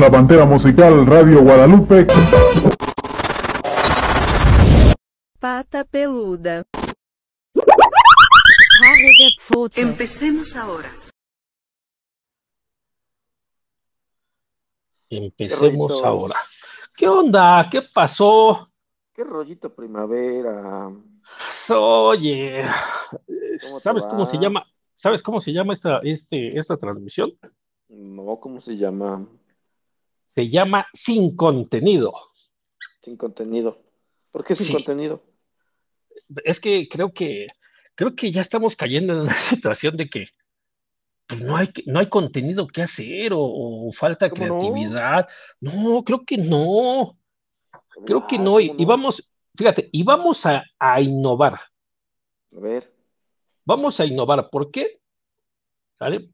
La Pantera Musical Radio Guadalupe. Pata peluda. Empecemos ahora. Empecemos ahora. ¿Qué onda? ¿Qué pasó? ¿Qué rollito primavera? Oye, ¿Cómo te ¿sabes va? cómo se llama? ¿Sabes cómo se llama esta, este, esta transmisión? No, ¿cómo se llama? Se llama Sin Contenido. Sin contenido. ¿Por qué sin Sí. contenido? Es que creo que creo que ya estamos cayendo en una situación de que pues, no hay, no hay contenido que hacer o, o falta creatividad. No? creo que no. Creo que no. Y, ¿cómo y vamos, fíjate, y vamos a, a innovar. A ver, Vamos a innovar. ¿Por qué? ¿Sale?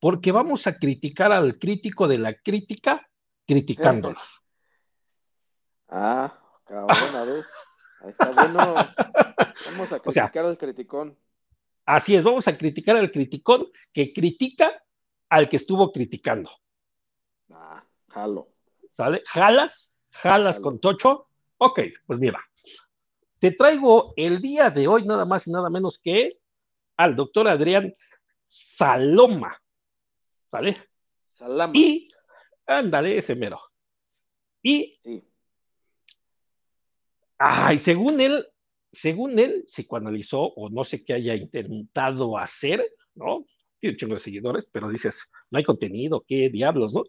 Porque vamos a criticar al crítico de la crítica criticándolos. ah, cabrón, a ver. Ahí está bueno. Vamos a O sea- criticar al criticón. Así es, vamos a criticar al criticón que critica al que estuvo criticando. Ah, jalo. ¿Sale? ¿Jalas? ¿Jalas Jalo. con Tocho? Ok, pues mira. Te traigo el día de hoy nada más y nada menos que al doctor Adrián Saloma. ¿Sale? Salama. Y, ándale, ese mero. Y Sí. Ay, según él, según él, psicoanalizó o no sé qué haya intentado hacer, ¿no? Tiene un chingo de seguidores, pero dices, no hay contenido, qué diablos, ¿no?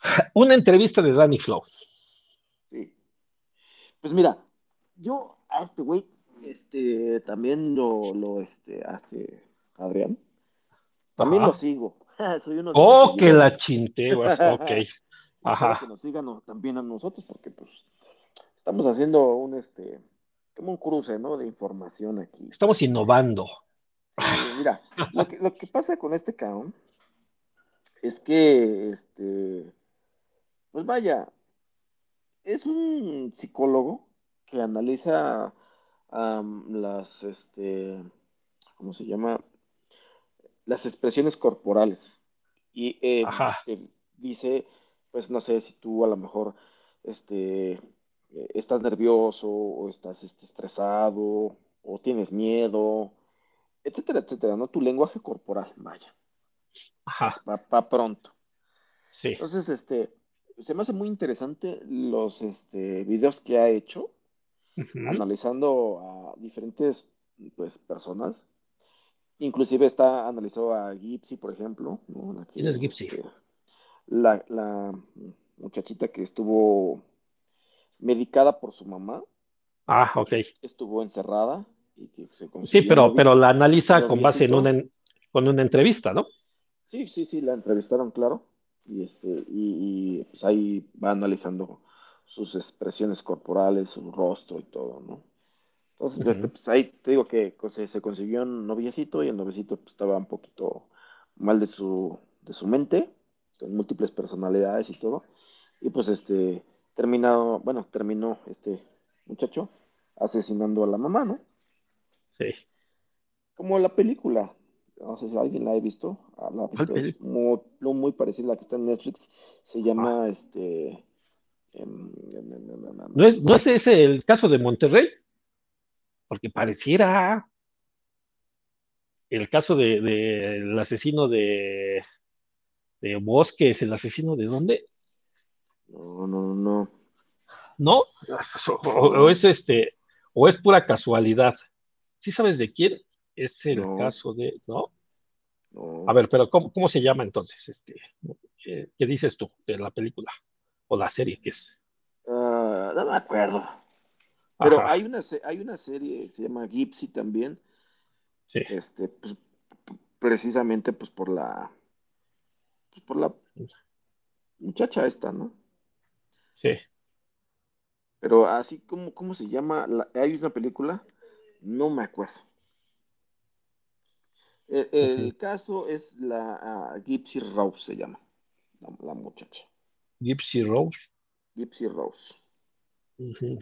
Una entrevista de Danny Flow. Sí. Pues mira, yo a este güey, este, también lo, lo, este, a este, Adrián, también Ajá. lo sigo. Soy uno Oh, que la chinteguas, ok. Ajá. Que nos sigan también a nosotros, porque pues estamos haciendo un, este, como un cruce, ¿no? De información aquí. Estamos innovando. Sí, mira, lo que, lo que pasa con este cabrón es que, este, pues vaya, es un psicólogo que analiza las, este, ¿cómo se llama? Las expresiones corporales. Y eh, te dice, pues no sé si tú a lo mejor, este, eh, estás nervioso o estás este, estresado o tienes miedo etcétera, etcétera, ¿no? Tu lenguaje corporal, vaya, Ajá, va, va pronto. sí. Entonces, este, se me hace muy interesante los este, videos que ha hecho, analizando a diferentes, pues, personas. Inclusive está, analizó a Gypsy, por ejemplo, ¿Quién es Gypsy? este, la, la muchachita que estuvo medicada por su mamá, Ah, ok. estuvo encerrada y que se Sí, pero, pero la analiza con base en una, en- con una entrevista, ¿no? Sí, sí, sí, la entrevistaron, claro. Y este, y, y, pues ahí va analizando sus expresiones corporales, su rostro y todo, ¿no? Entonces, Ujú. este, pues ahí te digo que pues, se, consiguió un noviecito y el noviecito pues, estaba un poquito mal de su, de su mente, con múltiples personalidades y todo. Y pues este, terminado, bueno, terminó este muchacho asesinando a la mamá, ¿no? Sí. Como la película, no sé si alguien la ha visto, ah, la ha ¿Cuál visto, es muy, muy parecida a la que está en Netflix, se llama este... em, em, em, em, em, ¿No es, ¿No es ese el caso de Monterrey? Porque pareciera el caso de, de- el asesino de, de Bosques, el asesino de dónde, No, no, no. ¿no? O, o es este, o es pura casualidad. ¿Sí sabes de quién? Es el No. caso de, ¿no? no. A ver, pero ¿cómo, cómo se llama entonces? Este, ¿qué, qué dices tú de la película o la serie que es? Ah, no me acuerdo. Pero Ajá, hay una, hay una serie que se llama Gypsy también, sí, este, pues, precisamente pues por la, pues, por la muchacha esta, ¿no? sí. Pero así como, ¿cómo se llama? La- hay una película, no me acuerdo. El, el caso es la ah, Gypsy Rose se llama, la, la muchacha. Gypsy Rose. Gypsy Rose. Ujú.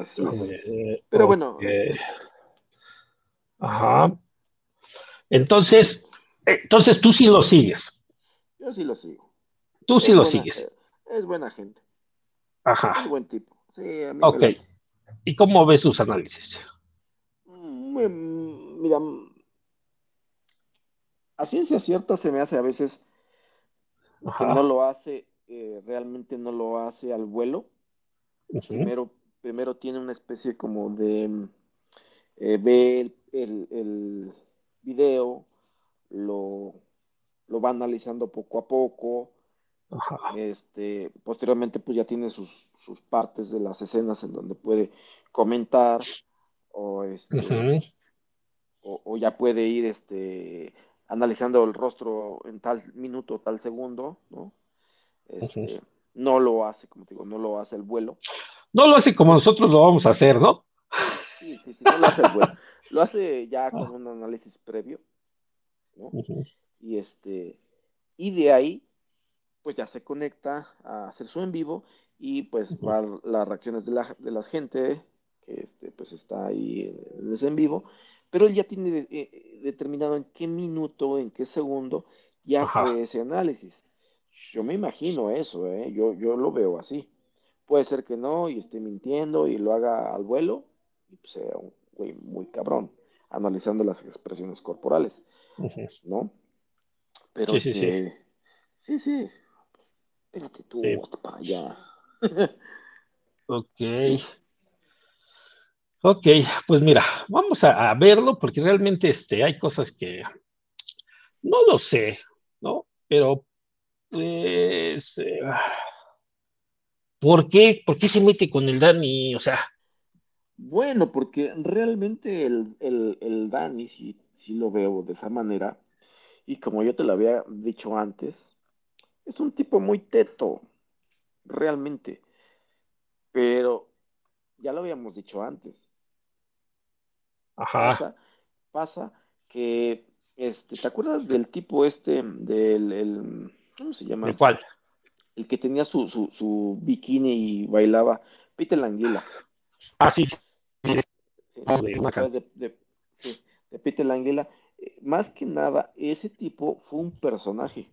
Así es. Eh, Pero bueno, Ajá. Entonces, entonces tú sí lo sigues. Yo sí lo sigo. Tú sí lo sigues. Es buena gente. Ajá. Es buen tipo. Sí, a mí Ok. ¿Y cómo ves sus análisis? Me, mira, a ciencia cierta se me hace a veces que no lo hace, eh, realmente no lo hace al vuelo. Primero, primero tiene una especie como de eh, ve el, el, el, video, lo, lo va analizando poco a poco. Ajá. Este, posteriormente, pues ya tiene sus, sus partes de las escenas en donde puede comentar o este o, o ya puede ir este analizando el rostro en tal minuto, tal segundo, ¿no? Este, no lo hace, como te digo, no lo hace el vuelo. No lo hace como nosotros lo vamos a hacer, ¿no? Sí, sí, sí, no lo hace vuelo. Lo hace ya con un análisis previo, ¿no? Y este, y de ahí, pues ya se conecta a hacer su en vivo y pues Ujú. va las reacciones de la, de la gente que este, pues está ahí en ese en vivo, pero él ya tiene de- eh, determinado en qué minuto, en qué segundo ya Ajá. fue ese análisis. Yo me imagino eso, ¿eh? Yo, yo lo veo así. Puede ser que no y esté mintiendo y lo haga al vuelo y pues sea un güey muy cabrón, analizando las expresiones corporales. ¿no? Pero Sí, sí, sí. este, sí, sí, espérate tú, Sí. para allá. Ok. Sí. Ok, pues mira, vamos a, a verlo porque realmente este, hay cosas que no lo sé, ¿no? Pero, pues, eh, ¿por qué? ¿Por qué se mete con el Dani? O sea, Bueno, porque realmente el, el, el Dani, sí, sí lo veo de esa manera, y como yo te lo había dicho antes, es un tipo muy teto, realmente, pero ya lo habíamos dicho antes, ajá, pasa, pasa que, este, ¿te acuerdas del tipo este, del, el, ¿cómo se ¿de llama? cuál? El que tenía su, su, su bikini y bailaba, Peter Languila, Ah, sí, sí, de. De, de, sí, de Peter Languila. Eh, Más que nada, ese tipo fue un personaje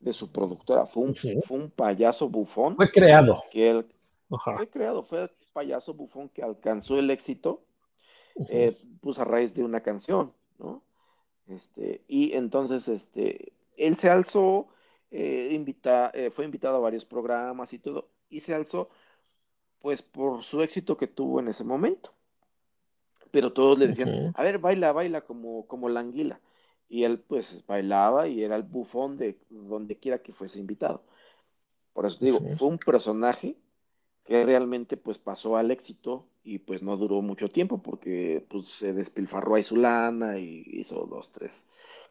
de su productora, fue un, Sí. fue un payaso bufón fue creado. que él Ajá. fue creado, fue el payaso bufón que alcanzó el éxito, eh, pues a raíz de una canción, ¿no? Este, y entonces, este, él se alzó, eh, invita, eh, fue invitado a varios programas y todo, y se alzó, pues, por su éxito que tuvo en ese momento. Pero todos le decían, a ver, baila, baila como, como la anguila. Y él, pues, bailaba y era el bufón de donde quiera que fuese invitado. Por eso te digo, fue un personaje que realmente, pues, pasó al éxito y, pues, no duró mucho tiempo porque, pues, se despilfarró ahí su lana y hizo dos, tres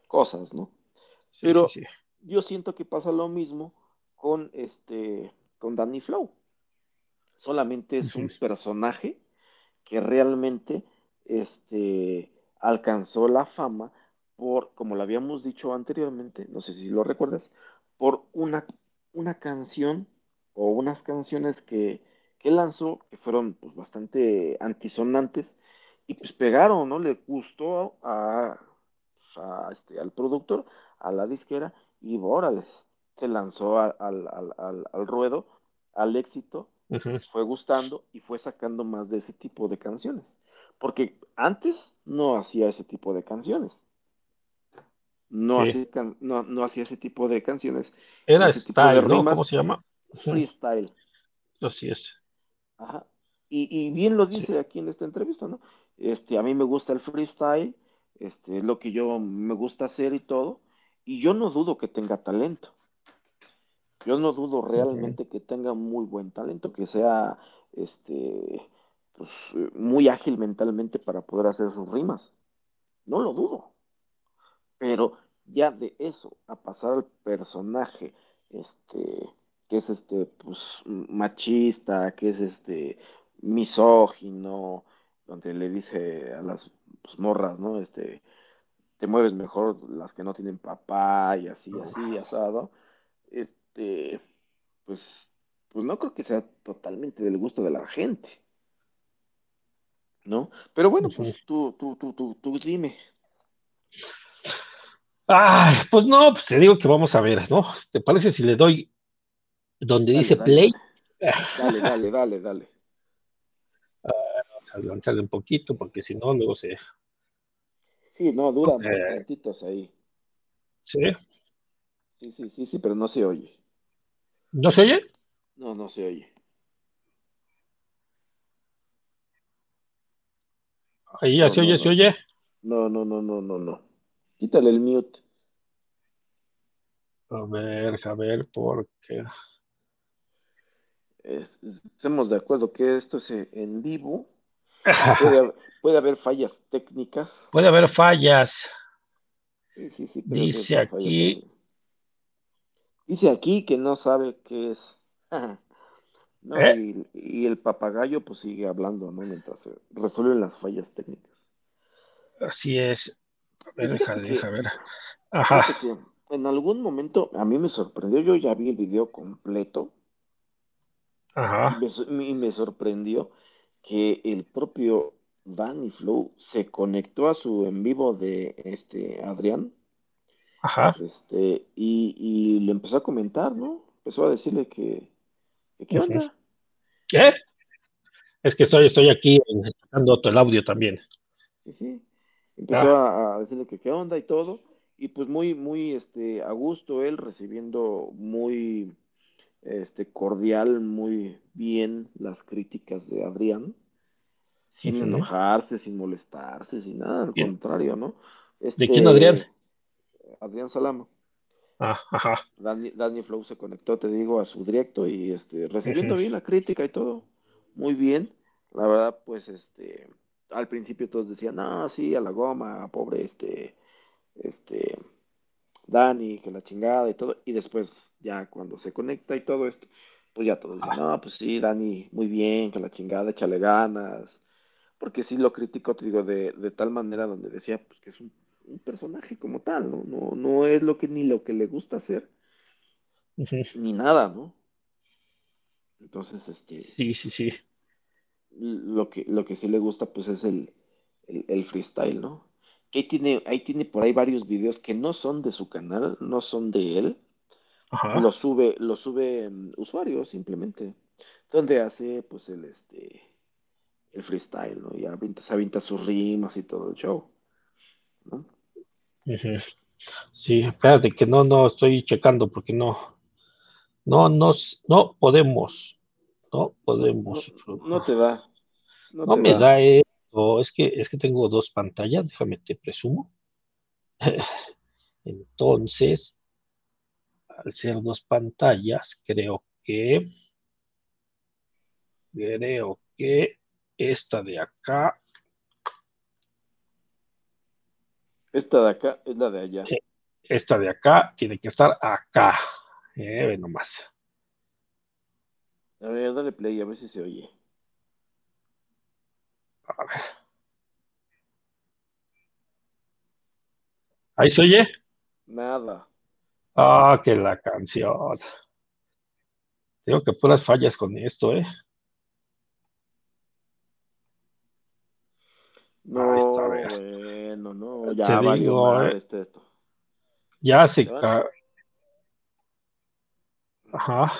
cosas, ¿no? Sí, Pero sí, sí. Yo siento que pasa lo mismo con este, con Danny Flow. Solamente es un personaje que realmente este, alcanzó la fama por, como lo habíamos dicho anteriormente, no sé si lo recuerdas, por una, una canción o unas canciones que, que lanzó que fueron pues, bastante antisonantes y pues pegaron, ¿no? Le gustó a, pues, a, este, al productor, a la disquera y órales, se lanzó al, al, al, al ruedo, al éxito fue gustando y fue sacando más de ese tipo de canciones. Porque antes no hacía ese tipo de canciones. No, Sí. hacía, no, no hacía ese tipo de canciones. Era ese tipo de Style, ¿no? ¿Cómo rimas se llama? Freestyle. Así es. Ajá. Y, y bien lo Sí. dice aquí en esta entrevista, ¿no? Este, a mí me gusta el freestyle, este, es lo que yo me gusta hacer y todo, y yo no dudo que tenga talento. Yo no dudo realmente que tenga muy buen talento, que sea este, pues, muy ágil mentalmente para poder hacer sus rimas. No lo dudo. Pero ya de eso a pasar al personaje, este, que es este, pues, machista, que es este, misógino, donde le dice a las pues, morras, ¿no? Este, te mueves mejor las que no tienen papá y así, así, asado. Este, pues, pues no creo que sea totalmente del gusto de la gente, ¿no? Pero bueno, pues tú, tú, tú, tú, tú dime. Ay, pues no, pues te digo que vamos a ver, ¿no? ¿Te parece si le doy donde Dale, dice dale, play? Dale, dale, dale, dale. Vamos a levantarle un poquito porque si no, luego se. Sí, no, dura Eh. bastantitos ahí. ¿Sí? Sí, sí, sí, sí, pero no se oye. ¿No se oye? No, no se oye. Ahí ya No, se no, oye, no. se oye. No, no, no, no, no, no. Quítale el mute. A ver, a ver, porque. Es- estemos de acuerdo que esto es en vivo. Puede, haber- puede haber fallas técnicas. Puede haber fallas. Sí, sí, sí, Dice fallas aquí-. Dice aquí que no sabe qué es. No, ¿Eh? y, y el papagayo pues sigue hablando, ¿no? Mientras se resuelven las fallas técnicas. Así es. A ver, Fíjate deja, que- deja ver. Ajá, que en algún momento a mí me sorprendió, yo ya vi el video completo y ajá, me, y me sorprendió que el propio Danny Flow se conectó a su en vivo de este Adrián ajá. este, y, y le empezó a comentar, ¿no? Empezó a decirle que, que qué onda. ¿Qué? Es que estoy, estoy aquí escuchando todo el audio también. Sí, sí. Empezó Ah. a, a decirle que qué onda y todo. Y pues muy, muy este, a gusto él recibiendo muy este, cordial, muy bien las críticas de Adrián. Sin enojarse, sin molestarse, sin nada, al Bien. contrario, ¿no? ¿De Este, quién, Adrián? Adrián Salama. Ah, ajá. Dani, Dani Flow se conectó, te digo, a su directo y este, recibiendo bien la crítica y todo, muy bien. La verdad, pues, este, al principio todos decían, no, sí, a la goma, pobre, este, este, Dani, que la chingada y todo. Y después, ya cuando se conecta y todo esto, pues ya todos dicen, no, pues sí, Dani, muy bien, que la chingada, échale ganas. Porque sí lo critico, te digo, de, de tal manera donde decía, pues que es un, un personaje como tal, ¿no? No, no es lo que ni lo que le gusta hacer ni nada, ¿no? Entonces, este, Sí, sí, sí. lo que, lo que sí le gusta, pues, es el, el, el freestyle, ¿no? Que ahí tiene, ahí tiene por ahí varios videos que no son de su canal, no son de él, Ajá. lo sube, lo sube mm, usuarios simplemente, donde hace, pues, el, este, el freestyle, ¿no? Y avienta, se avienta sus rimas y todo el show, ¿no? Sí, espérate que no, no estoy checando porque no, no, nos, no podemos, no podemos. No, no te da, no No me da. da esto, es que, es que tengo dos pantallas, déjame te presumo. Entonces, al ser dos pantallas, creo que, creo que esta de acá, Esta de acá es la de allá. esta de acá tiene que estar acá. Eh, ve nomás. A ver, dale play, a ver si se oye. A. Ahí se oye. Nada. Ah, que la canción. Digo que puras fallas con esto, ¿eh? No, Ahí está, a ver. bueno, no, Te ya valió digo, madre eh. este esto. Ya se. Ajá.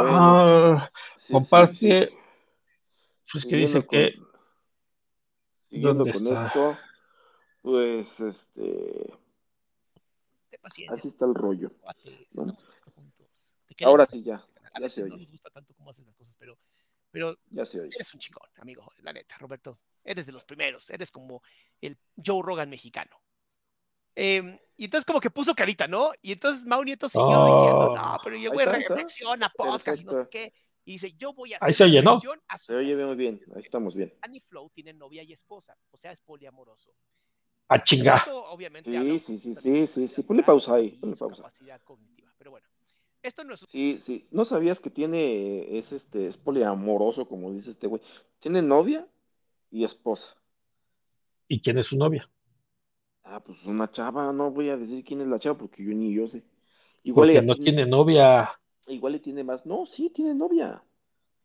Ah, sí, sí, comparte. sí. pues que dice Siguiendo que. con, siguiendo ¿Dónde con está? esto, pues, este, así está el rollo. ¿no? Ahora sí ya, A veces no nos gusta tanto cómo haces las cosas, pero, pero ya se oye. eres un chingón, amigo, la neta, Roberto. Eres de los primeros, eres como el Joe Rogan mexicano. Eh, y entonces como que puso carita, ¿no? Y entonces Mau Nieto siguió Oh. diciendo, no, pero yo Ahí voy a está, ahí está. reacción a podcast y no sé qué. Y dice, yo voy a Ahí hacer se oye, ¿no? su Se oye foto". muy bien, ahí estamos bien. Danny Flow tiene novia y esposa, o sea, es poliamoroso. A chingar. Eso obviamente Sí, habla sí, sí, sí, sí, sí. Ponle pausa ahí, ponle pausa. capacidad cognitiva. Pero bueno, esto no es Sí, sí. ¿No sabías que tiene, es este, es poliamoroso, como dice este güey? Tiene novia y esposa. ¿Y quién es su novia? Ah, pues una chava, no voy a decir quién es la chava porque yo ni yo sé. Igual Porque no tiene, tiene novia. igual le tiene más. No, sí, tiene novia.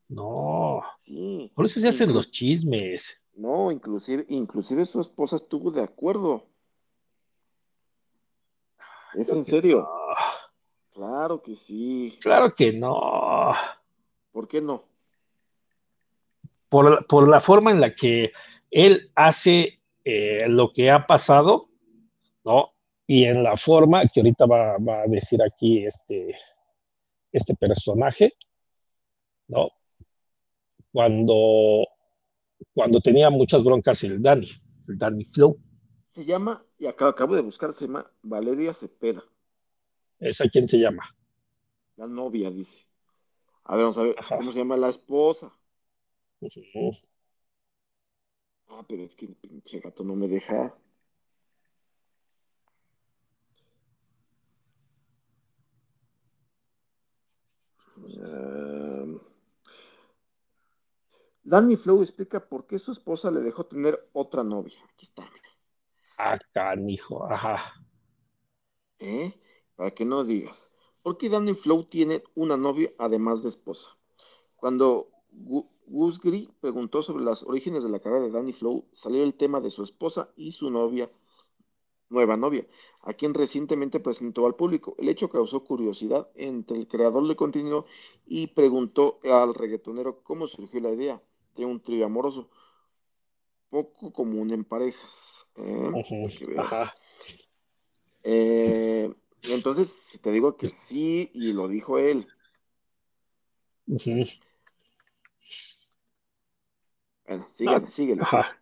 No. Sí. Por eso se hacen Inclu- los chismes. No, inclusive, inclusive su esposa estuvo de acuerdo. ¿Es en serio? Claro que sí. claro que no. ¿Por qué no? Por, por la forma en la que él hace eh, lo que ha pasado, ¿no? Y en la forma que ahorita va, va a decir aquí este, este personaje, ¿no? Cuando, cuando tenía muchas broncas el Dani, el Dani Flow. Se llama, y acabo, acabo de buscar, se llama Valeria Cepeda, ¿Esa quién se llama? la novia, dice. A ver, vamos a ver, Ajá. ¿cómo se llama la esposa? Ujú. Ah, pero es que el pinche gato no me deja. Danny Flow explica por qué su esposa le dejó tener otra novia. Aquí está. Ah, canijo, ajá. ¿eh? Para que no digas. ¿Por qué Danny Flow tiene una novia además de esposa? Cuando Gu- Gus Gris preguntó sobre los orígenes de la carrera de Danny Flow, salió el tema de su esposa y su novia, nueva novia, a quien recientemente presentó al público. El hecho causó curiosidad entre el creador de contenido y preguntó al reggaetonero cómo surgió la idea de un trío amoroso, poco común en parejas. ¿eh? Ajá. Eh, entonces, si te digo que sí, y lo dijo él. Bueno, síguele, síguele. Ajá.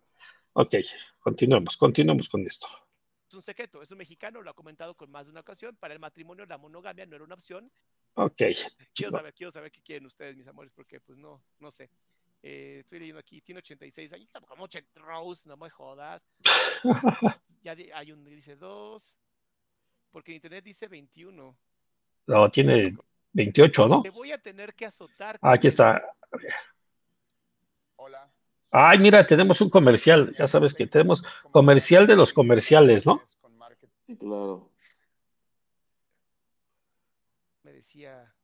Ok, continuemos, continuemos con esto. Es un secreto, es un mexicano, lo ha comentado con más de una ocasión. Para el matrimonio, la monogamia no era una opción. Ok. Quiero saber, quiero saber qué quieren ustedes, mis amores, porque pues no, no sé. Eh, estoy leyendo aquí, tiene 86 años, como 80 Rose, no me jodas. Ya di- hay un dice 2, porque en internet dice 21. No, tiene 28, ¿no? Te voy a tener que azotar. Ah, aquí está. Hola. Ay, mira, tenemos un comercial. Ya sabes que tenemos comercial de los comerciales, ¿no? Claro. Me decía,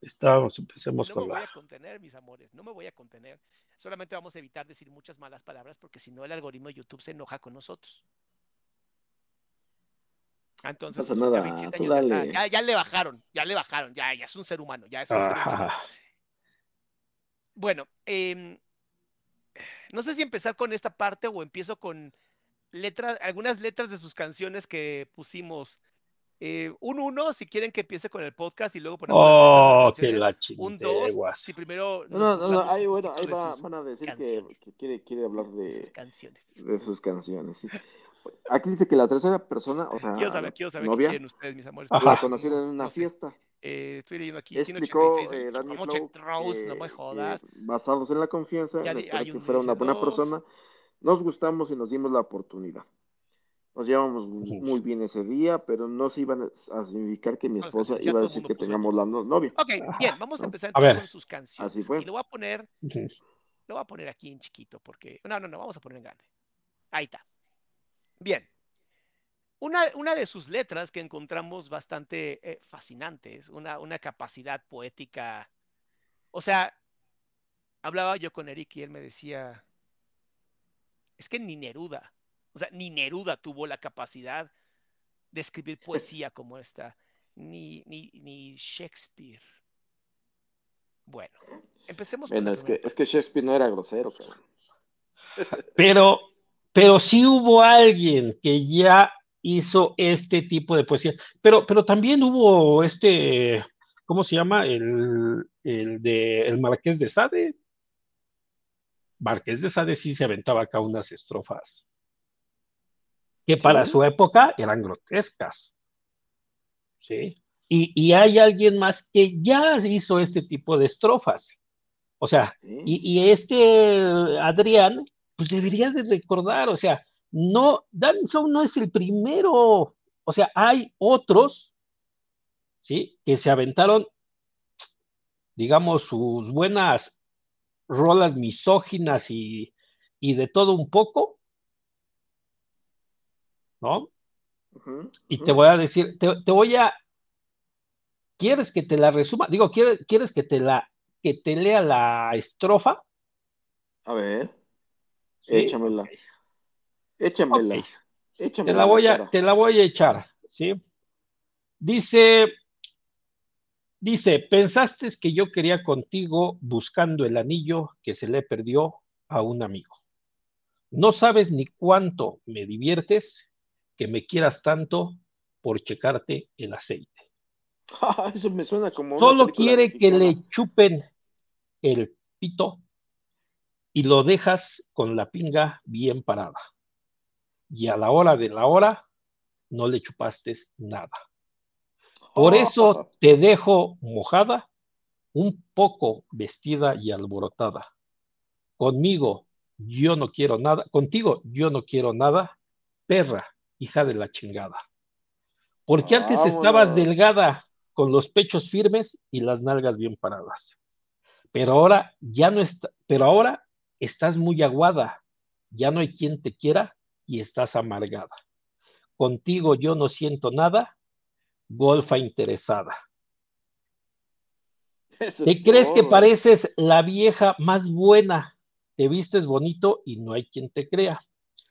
Estamos, empecemos no me con voy la. a contener, mis amores, no me voy a contener. Solamente vamos a evitar decir muchas malas palabras porque si no el algoritmo de YouTube se enoja con nosotros. Entonces, pasa pues, ya nada, 27 tú años ya, está, ya, ya le bajaron, ya le bajaron, ya, ya es un ser humano, ya es un ser humano. Ajá. Bueno, em, no sé si empezar con esta parte o empiezo con letras, algunas letras de sus canciones que pusimos. Eh, un uno, si quieren que empiece con el podcast y luego ponemos Oh, que la. Un dos, chingueguas. si primero No, no, no, ahí, bueno, ahí va- van a decir que, que quiere, quiere hablar de de, sus canciones. de sus canciones. sí. Aquí dice que la tercera persona, o sea, Quiero saber, la quiero saber qué novia, quieren ustedes, mis amores. La conocieron en una no sé. fiesta. Eh, estoy leyendo aquí, Explicó 86 eh. Danny Flow Rose, no me que- jodas. que basados en la confianza, Ya hay que un fuera una buena dos. persona, nos gustamos y nos dimos la oportunidad. Nos llevamos muy bien ese día, pero no se iban a significar que mi esposa iba a decir que puso tengamos dos. la no- novia. Ok, bien, vamos a empezar A con sus canciones. Así fue. Y lo voy a poner, lo voy a poner aquí en chiquito, porque. No, no, no, vamos a poner en grande. Ahí está. Bien. Una, una de sus letras que encontramos bastante eh, fascinantes, una, una capacidad poética. O sea, hablaba yo con Eric y él me decía, es que ni Neruda, o sea, ni Neruda tuvo la capacidad de escribir poesía como esta, ni, ni, ni Shakespeare. Bueno, empecemos Bueno, es que, es que Shakespeare no era grosero. Pero, pero sí hubo alguien que ya hizo este tipo de poesía. Pero, pero también hubo este, ¿cómo se llama? El, el de el Marqués de Sade. Marqués de Sade sí se aventaba acá unas estrofas que para Sí. su época eran grotescas. ¿Sí? Y, y hay alguien más que ya hizo este tipo de estrofas. O sea, ¿sí? y, y este Adrián, pues debería de recordar, o sea, no, Dan Flow no es el primero, o sea, hay otros, ¿sí? Que se aventaron, digamos, sus buenas rolas misóginas y, y de todo un poco, ¿no? Y te voy a decir, te, te voy a, ¿quieres que te la resuma? Digo, ¿quieres, ¿quieres que te la que te lea la estrofa? A ver, Sí, échamela. Échamela. Ok. Échamela Te la voy a, cara. te la voy a echar, ¿sí? Dice, dice, pensaste que yo quería contigo buscando el anillo que se le perdió a un amigo. No sabes ni cuánto me diviertes que me quieras tanto por checarte el aceite. Eso me suena como. Solo quiere que le chupen el pito y lo dejas con la pinga bien parada. Y a la hora de la hora no le chupaste nada. Por eso te dejo mojada, un poco vestida y alborotada. Conmigo yo no quiero nada, contigo yo no quiero nada, perra, hija de la chingada. Porque antes estabas delgada, con los pechos firmes y las nalgas bien paradas. Pero ahora ya no está, pero ahora estás muy aguada, ya no hay quien te quiera y estás amargada. Contigo yo no siento nada, golfa interesada. Eso ¿Te es crees que pareces la vieja más buena? Te vistes bonito y no hay quien te crea.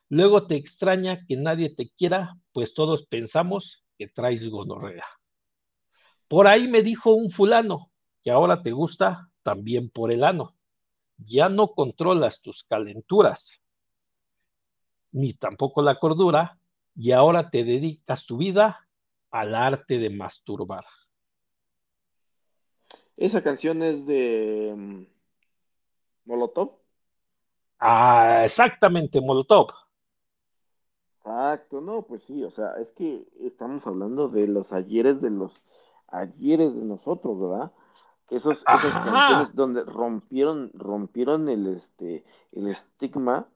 Luego te extraña que nadie te quiera, pues todos pensamos que traes gonorrea. Por ahí me dijo un fulano que ahora te gusta también por el ano. Ya no controlas tus calenturas, ni tampoco la cordura, y ahora te dedicas tu vida al arte de masturbar. Esa canción es de mm, Molotov. Ah, exactamente, Molotov. Exacto, no, pues sí, o sea, es que estamos hablando de los ayeres de los ayeres de nosotros, ¿verdad? Esos, esas canciones donde rompieron, rompieron el este, el estigma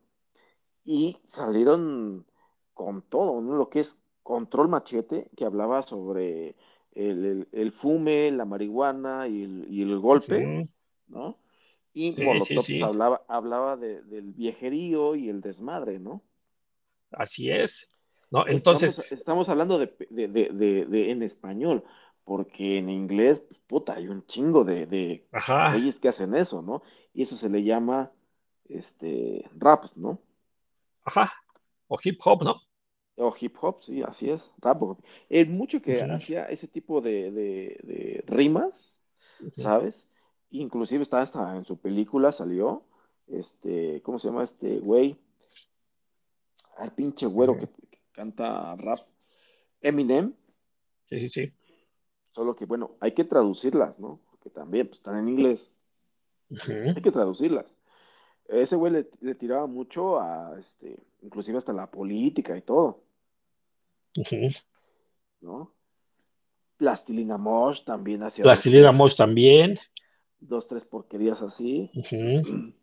y salieron con todo, ¿no? Lo que es Control Machete, que hablaba sobre el, el- el fume, la marihuana y el, y el golpe. ¿no? Y Sí, Molotov pues, sí. hablaba, hablaba de- del viejerío y el desmadre, ¿no? Así es. ¿No? Entonces, estamos, estamos hablando de, de- de- en español, porque en inglés, pues, puta, hay un chingo de, güeyes que hacen eso, ¿no? Y eso se le llama este rap, ¿no? ajá. O hip hop, ¿no? O hip hop, sí, así es, rap. El mucho que hacía ese tipo de, de- de rimas, ¿sabes? Inclusive está hasta en su película salió, este, ¿cómo se llama este güey? El pinche güero que, que canta rap, Eminem. Sí, sí, sí. Solo que, bueno, hay que traducirlas, ¿no? Porque también pues, están en inglés, hay que traducirlas. Ese güey le, le tiraba mucho a, este, inclusive hasta la política y todo. ¿no? Plastilina Mosh también hacía Plastilina dos, Mosh también. dos, tres porquerías así.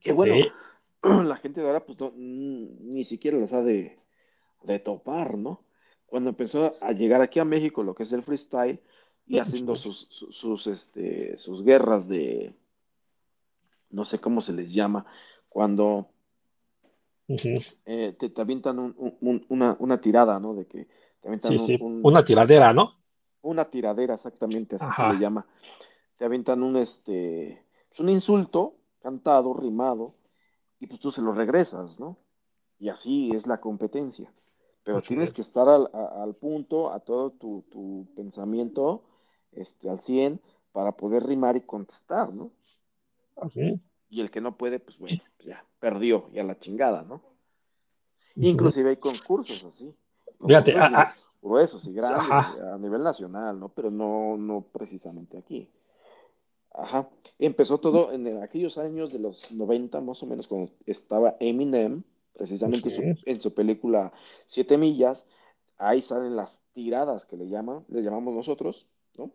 Que bueno, Sí. la gente de ahora pues no, mm, ni siquiera las ha de, de topar, ¿no? Cuando empezó a llegar aquí a México lo que es el freestyle y haciendo sus, sus, sus, este, sus guerras de, no sé cómo se les llama, cuando eh, te, te avientan un- un- un- una, una tirada, ¿no? De que te avientan Sí, un- sí. un- Una tiradera, ¿no? una tiradera, exactamente, así Ajá. se le llama. Te avientan un, este, pues, un insulto cantado, rimado, y pues tú se lo regresas, ¿no? Y así es la competencia. Pero Así tienes es. que estar al, a- al punto, a todo tu, tu pensamiento, este, al 100, para poder rimar y contestar, ¿no? Ujú. Y el que no puede, pues bueno, pues ya, perdió, y a la chingada, ¿no? Ujú. Inclusive hay concursos así. Fíjate, concursos gruesos y grandes a nivel nacional, ¿no? Pero no, no precisamente aquí. Ajá. Empezó todo en el- aquellos años de los 90, más o menos, cuando estaba Eminem, precisamente su- en su película Siete Millas. Ahí salen las tiradas que le llaman, le llamamos nosotros, ¿no?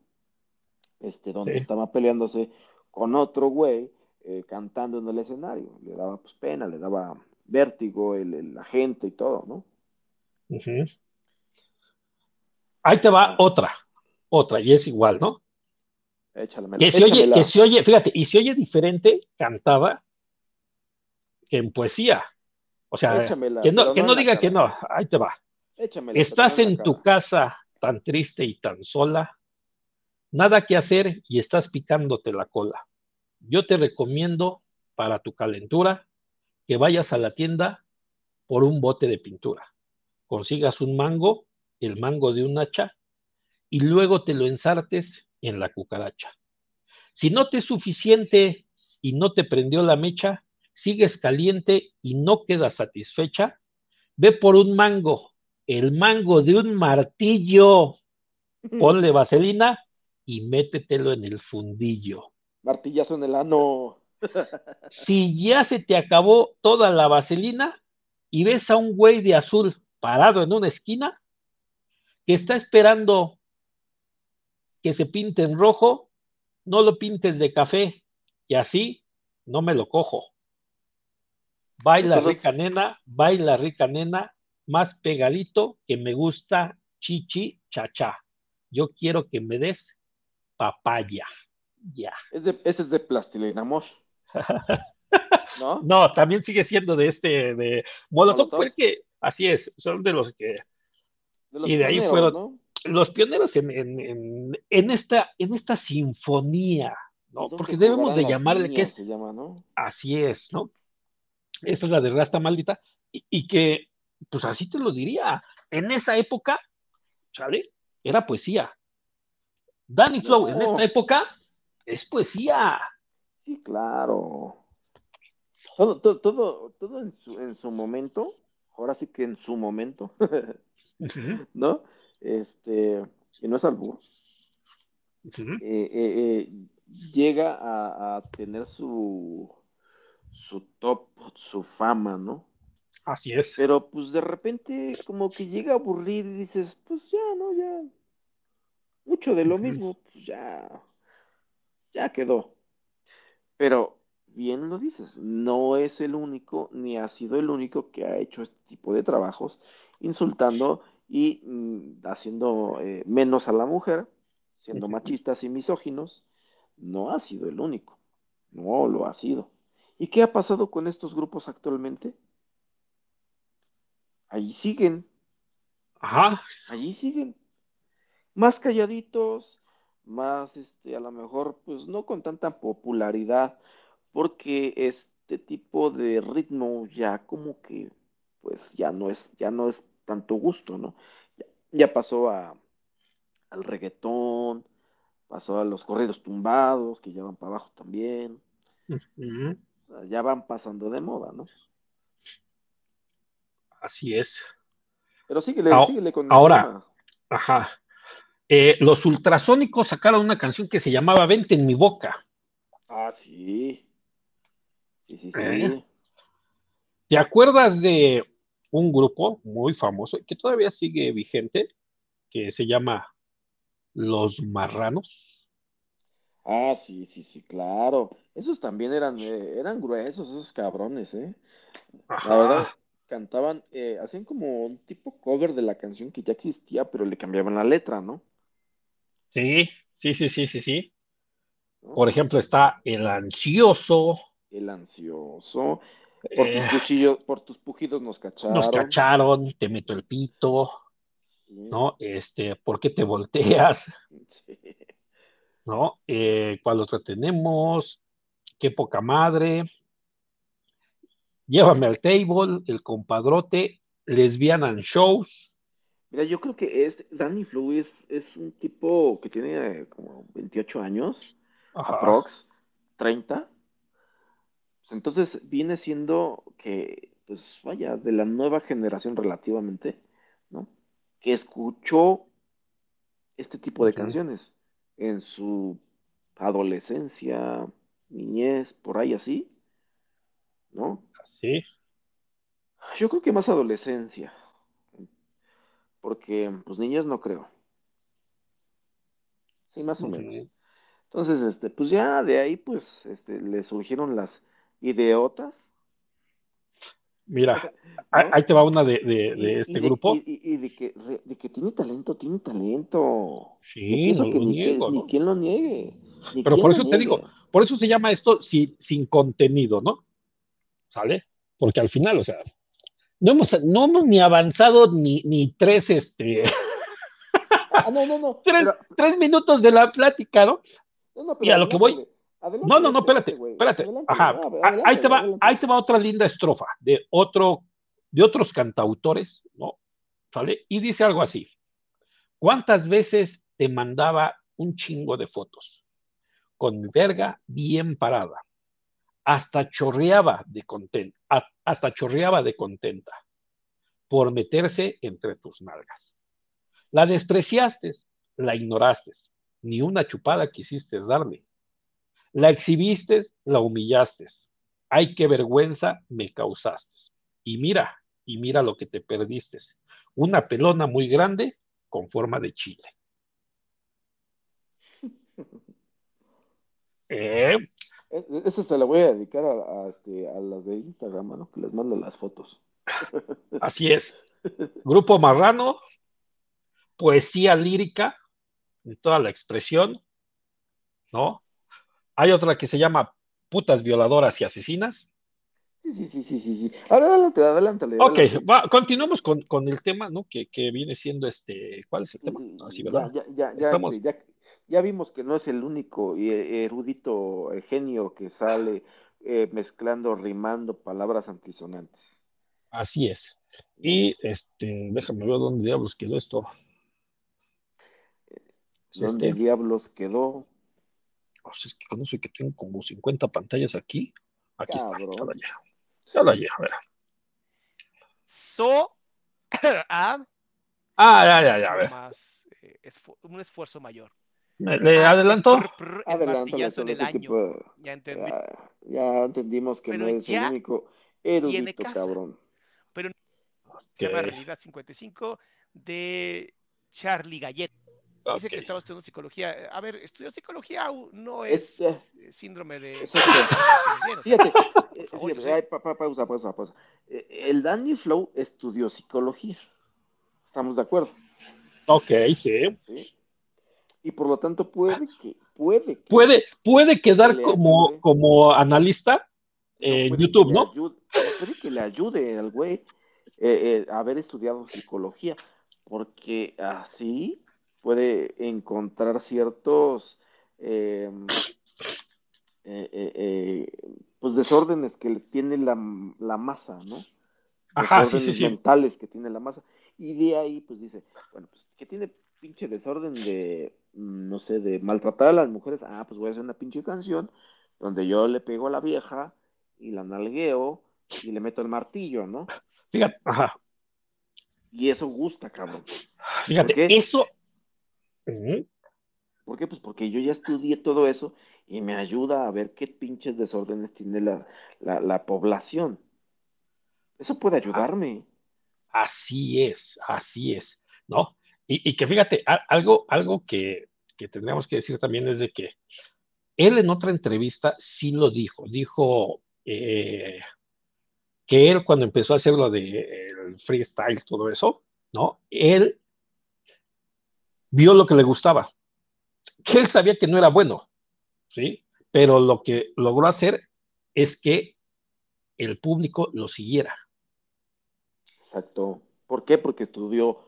Este, donde Sí. estaba peleándose con otro güey eh, cantando en el escenario. Le daba pues pena, le daba vértigo el, el- la gente y todo, ¿no? Ahí te va otra, otra, y es igual, ¿no? Échalamela, Que se oye, échamela. que se oye, fíjate, y se oye diferente cantaba que en poesía. O sea, Échamela, que no, que no diga que no, ahí te va. Échamela, Estás en tu casa tan triste y tan sola, Nada que hacer y estás picándote la cola. Yo te recomiendo para tu calentura que vayas a la tienda por un bote de pintura. Consigas un mango, el mango de un hacha, y luego te lo ensartes en la cucaracha. Si no te es suficiente y no te prendió la mecha, sigues caliente y no quedas satisfecha, ve por un mango, el mango de un martillo, ponle vaselina y métetelo en el fundillo. Martillazo en el ano. Si ya se te acabó toda la vaselina y ves a un güey de azul parado en una esquina que está esperando que se pinte en rojo, no lo pintes de café y así no me lo cojo. Baila rica nena, baila rica nena, más pegadito que me gusta chichi chacha. Yo quiero que me des papaya. Ya. Ese es de plastilina, amor. ¿No? No, también sigue siendo de este, de Molotov, fue el que, así es, son de los que. y de ahí fueron los pioneros en, en, en, esta, en esta sinfonía, ¿no? Porque debemos de llamarle que es. Así es, ¿no? Esa es la de Rasta Maldita, y, y, que, pues así te lo diría, en esa época, ¿sale? Era poesía. Danny Flow, en esta época, es poesía. Sí, claro. Todo, todo, todo, todo en, su, en su momento, ahora sí que en su momento, ¿no? Este, y no es algo. eh, eh, eh, llega a, a, tener su, su top, su fama, ¿no? Así es. Pero pues de repente como que llega a aburrir y dices, pues ya, ¿no? Ya. Mucho de lo mismo, pues ya. Ya quedó. Pero bien lo dices, no es el único, ni ha sido el único que ha hecho este tipo de trabajos, insultando y mm, haciendo eh, menos a la mujer, siendo machistas y misóginos, no ha sido el único, no lo ha sido. ¿Y qué ha pasado con estos grupos actualmente? Allí siguen. Ajá. Allí siguen. Más calladitos, más, este, a lo mejor, pues no con tanta popularidad, porque este tipo de ritmo ya como que, pues ya no es, ya no es tanto gusto, ¿no? Ya, ya pasó a, al reggaetón, pasó a los corridos tumbados, que ya van para abajo también. Uh -huh. Ya van pasando de moda, ¿no? Así es. Pero síguele, ahora, síguele con Ahora, tema. ajá. Eh, los ultrasónicos sacaron una canción que se llamaba Vente en mi boca. Ah, sí. Sí, sí, sí. ¿Eh? ¿Te acuerdas de un grupo muy famoso que todavía sigue vigente que se llama Los Marranos? Ah, sí, sí, sí, claro. Esos también eran, eh, eran gruesos, esos cabrones, ¿eh? Ajá. La verdad, cantaban, eh, hacían como un tipo cover de la canción que ya existía, pero le cambiaban la letra, ¿no? Sí, sí, sí, sí, sí, sí. Por ejemplo, está El Ansioso. El Ansioso. Por tus, cuchillos, por tus pujidos nos cacharon. Nos cacharon, te meto el pito, sí. ¿no? Este, ¿por qué te volteas? Sí. ¿No? Eh, ¿Cuál otro tenemos? Qué poca madre. Llévame al table, el compadrote, lesbianan shows. Mira, yo creo que es, Danny es, es un tipo que tiene como 28 años, Ajá. aprox, 30. Pues entonces viene siendo que, pues vaya, de la nueva generación relativamente, ¿no? Que escuchó este tipo de canciones en su adolescencia, niñez, por ahí así, ¿no? Sí. Yo creo que más adolescencia. Porque, pues niñas no creo. Sí, más o menos. Entonces, este, pues ya de ahí, pues, este, le surgieron las idiotas. Mira, ¿no? ahí te va una de, de, este y de, grupo. Y, y, de, que, de que tiene talento, tiene talento. Sí, no que lo ni, niego, que, ¿no? ni quien lo niegue. Ni Pero por eso te digo, por eso se llama esto sin, sin contenido, ¿no? ¿Sale? Porque al final, o sea, no hemos, no hemos ni avanzado ni, ni tres, este, Ah, no, no, no. tres, pero- tres minutos de la plática, ¿no? no, no, pero Y a lo que voy- No, no, no, espérate, güey, espérate. Ajá. ah, Ah, Ahí te va, ahí te va otra linda estrofa de otro, de otros cantautores, ¿no? ¿Sale? Y dice algo así. ¿Cuántas veces te mandaba un chingo de fotos? Con mi verga bien parada. Hasta chorreaba de contenta, hasta chorreaba de contenta por meterse entre tus nalgas. La despreciaste, la ignoraste, ni una chupada quisiste darle. La exhibiste, la humillaste. Ay, qué vergüenza me causaste. Y mira, y mira lo que te perdiste. Una pelona muy grande con forma de chile. Eh, E- Esa se la voy a dedicar a, a, este, a las de Instagram, ¿no? Que les mando las fotos. así es. Grupo Marrano, poesía lírica, en toda la expresión, ¿no? Hay otra que se llama Putas violadoras y asesinas. Sí, sí, sí, sí, sí. Adelante, adelántale. Ok, adelante. va, continuamos con, con el tema, ¿no? Que, que viene siendo este, ¿cuál es el tema? sí, No, sí, ya, ¿verdad? ya, ya, ya, Estamos- este, ya, ya vimos que no es el único eh, erudito eh, genio que sale eh, mezclando, rimando palabras antisonantes. Así es. Y este, déjame ver dónde diablos quedó esto. Es ¿Dónde este. diablos quedó? Oh, si es que con eso que tengo como 50 pantallas aquí. Aquí Cabrón. está. Ya la llevo. Ya la llevo, a ver. So, a Ah, ya, ya, ya, a ver. más, eh, esfu- un esfuerzo mayor. ¿Me- ¿Le Ah, adelanto? prr, prr, el en el año. tipo Ya entendí. Ya, ya entendimos que Pero no es el único erudito, cabrón. Se llama Realidad 55 de Charlie Gallet. Dice que estaba estudiando psicología. A ver, estudiar psicología no es Este- eh, síndrome de... Pues bien, o sea, Fíjate, eh, favor, fíjate, ay, pa- pa- pausa, pausa, pausa. Eh, El Danny Flow estudió psicología. ¿Estamos de acuerdo? Ok, sí. ¿Sí? Y por lo tanto puede que, puede que, Puede, puede quedar como, ayude. como analista en YouTube, ¿no? ayude- puede que le ayude al güey eh, eh, haber estudiado psicología, porque así puede encontrar ciertos eh, eh, eh, eh, pues desórdenes que tiene la, la masa, ¿no? Ajá, sí, sí, sí. mentales que tiene la masa. Y de ahí, pues dice, bueno, pues que tiene pinche desorden de, mm, no sé, de maltratar a las mujeres. Ah, pues voy a hacer una pinche canción donde yo le pego a la vieja y la nalgueo y le meto el martillo, ¿no? Fíjate, ajá, Y eso gusta, cabrón. fíjate, eso. ¿Por qué? Pues porque yo ya estudié todo eso y me ayuda a ver qué pinches desórdenes tiene la, la, la población. Eso puede ayudarme. Así es, así es, ¿no? Y, y que fíjate, a- algo, algo que, que tendríamos que decir también es de que él en otra entrevista sí lo dijo, dijo eh, que él cuando empezó a hacer lo de el freestyle, todo eso, ¿no? Él vio lo que le gustaba, que él sabía que no era bueno, ¿sí? Pero lo que logró hacer es que el público lo siguiera. Exacto. ¿Por qué? Porque estudió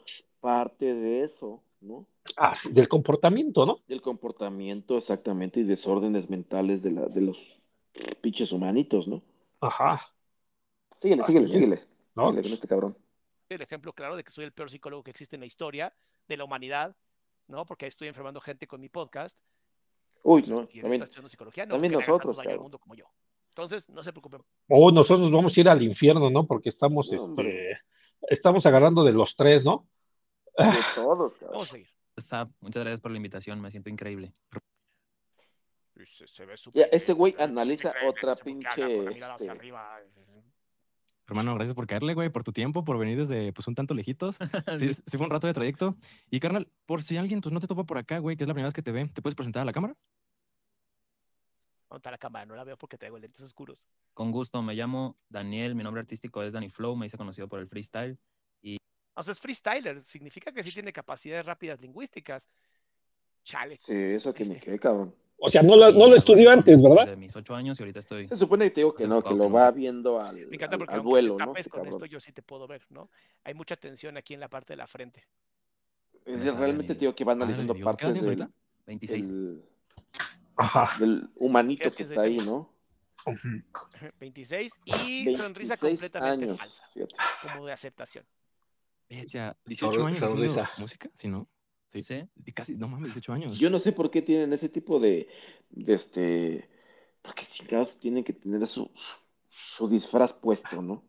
parte de eso, ¿no? Ah, sí, del comportamiento, ¿no? Del comportamiento exactamente y desórdenes mentales de, la, de los pinches humanitos, ¿no? Ajá. Síguele, Así síguele, es, síguele. ¿no? Síguele con este cabrón. el ejemplo claro de que soy el peor psicólogo que existe en la historia de la humanidad, ¿no? Porque estoy enfermando gente con mi podcast. Uy, Entonces, no, quien también, está estudiando psicología no también nosotros, al cabrón. mundo como yo. Entonces, no se preocupen. O nosotros nos vamos a ir al infierno, ¿no? Porque estamos, No, este, estamos agarrando de los tres, ¿no? de todos, cabrón. Vamos a. Zap, muchas gracias por la invitación, me siento increíble. Se, se ve Ya, súper ese güey analiza otra pinche, este- arriba. Hermano, gracias por caerle, güey, por tu tiempo, por venir desde pues un tanto lejitos. Sí, sí fue un rato de trayecto. Y carnal, por si alguien pues no te topa por acá, güey, que es la primera vez que te ve, ¿te puedes presentar a la cámara? ¿Dónde está la cámara? No la veo porque traigo lentes oscuros. Con gusto, me llamo Daniel, mi nombre artístico es Danny Flow, me hice conocido por el freestyle. O sea, es freestyler, significa que sí tiene capacidades rápidas lingüísticas. Chale. Sí, eso que ni Este. qué, cabrón. O sea, no lo, no lo estudió antes, ¿verdad? Desde mis ocho años y ahorita estoy... Se supone que te digo que no, que lo no. va viendo al, Me encanta porque al vuelo, te ¿no? tapes Este con cabrón. esto, yo sí te puedo ver, ¿no? Hay mucha tensión aquí en la parte de la frente. Es de- realmente te digo que van Ah, analizando de Bio. ¿Qué edad partes del, ahorita? 26. del, Ajá. del humanito ¿Qué- que está ahí? ¿no? Ujú. 26 y sonrisa 26 completamente años, falsa, fíjate. como de aceptación. Bestia, 18 Sonri- años sonrisa. música, ¿sí no? Sí. Sí. Y Casi, no mames, 18 años. Yo no sé por qué tienen ese tipo de, de este, porque chingados tienen que tener su, su disfraz puesto, ¿no?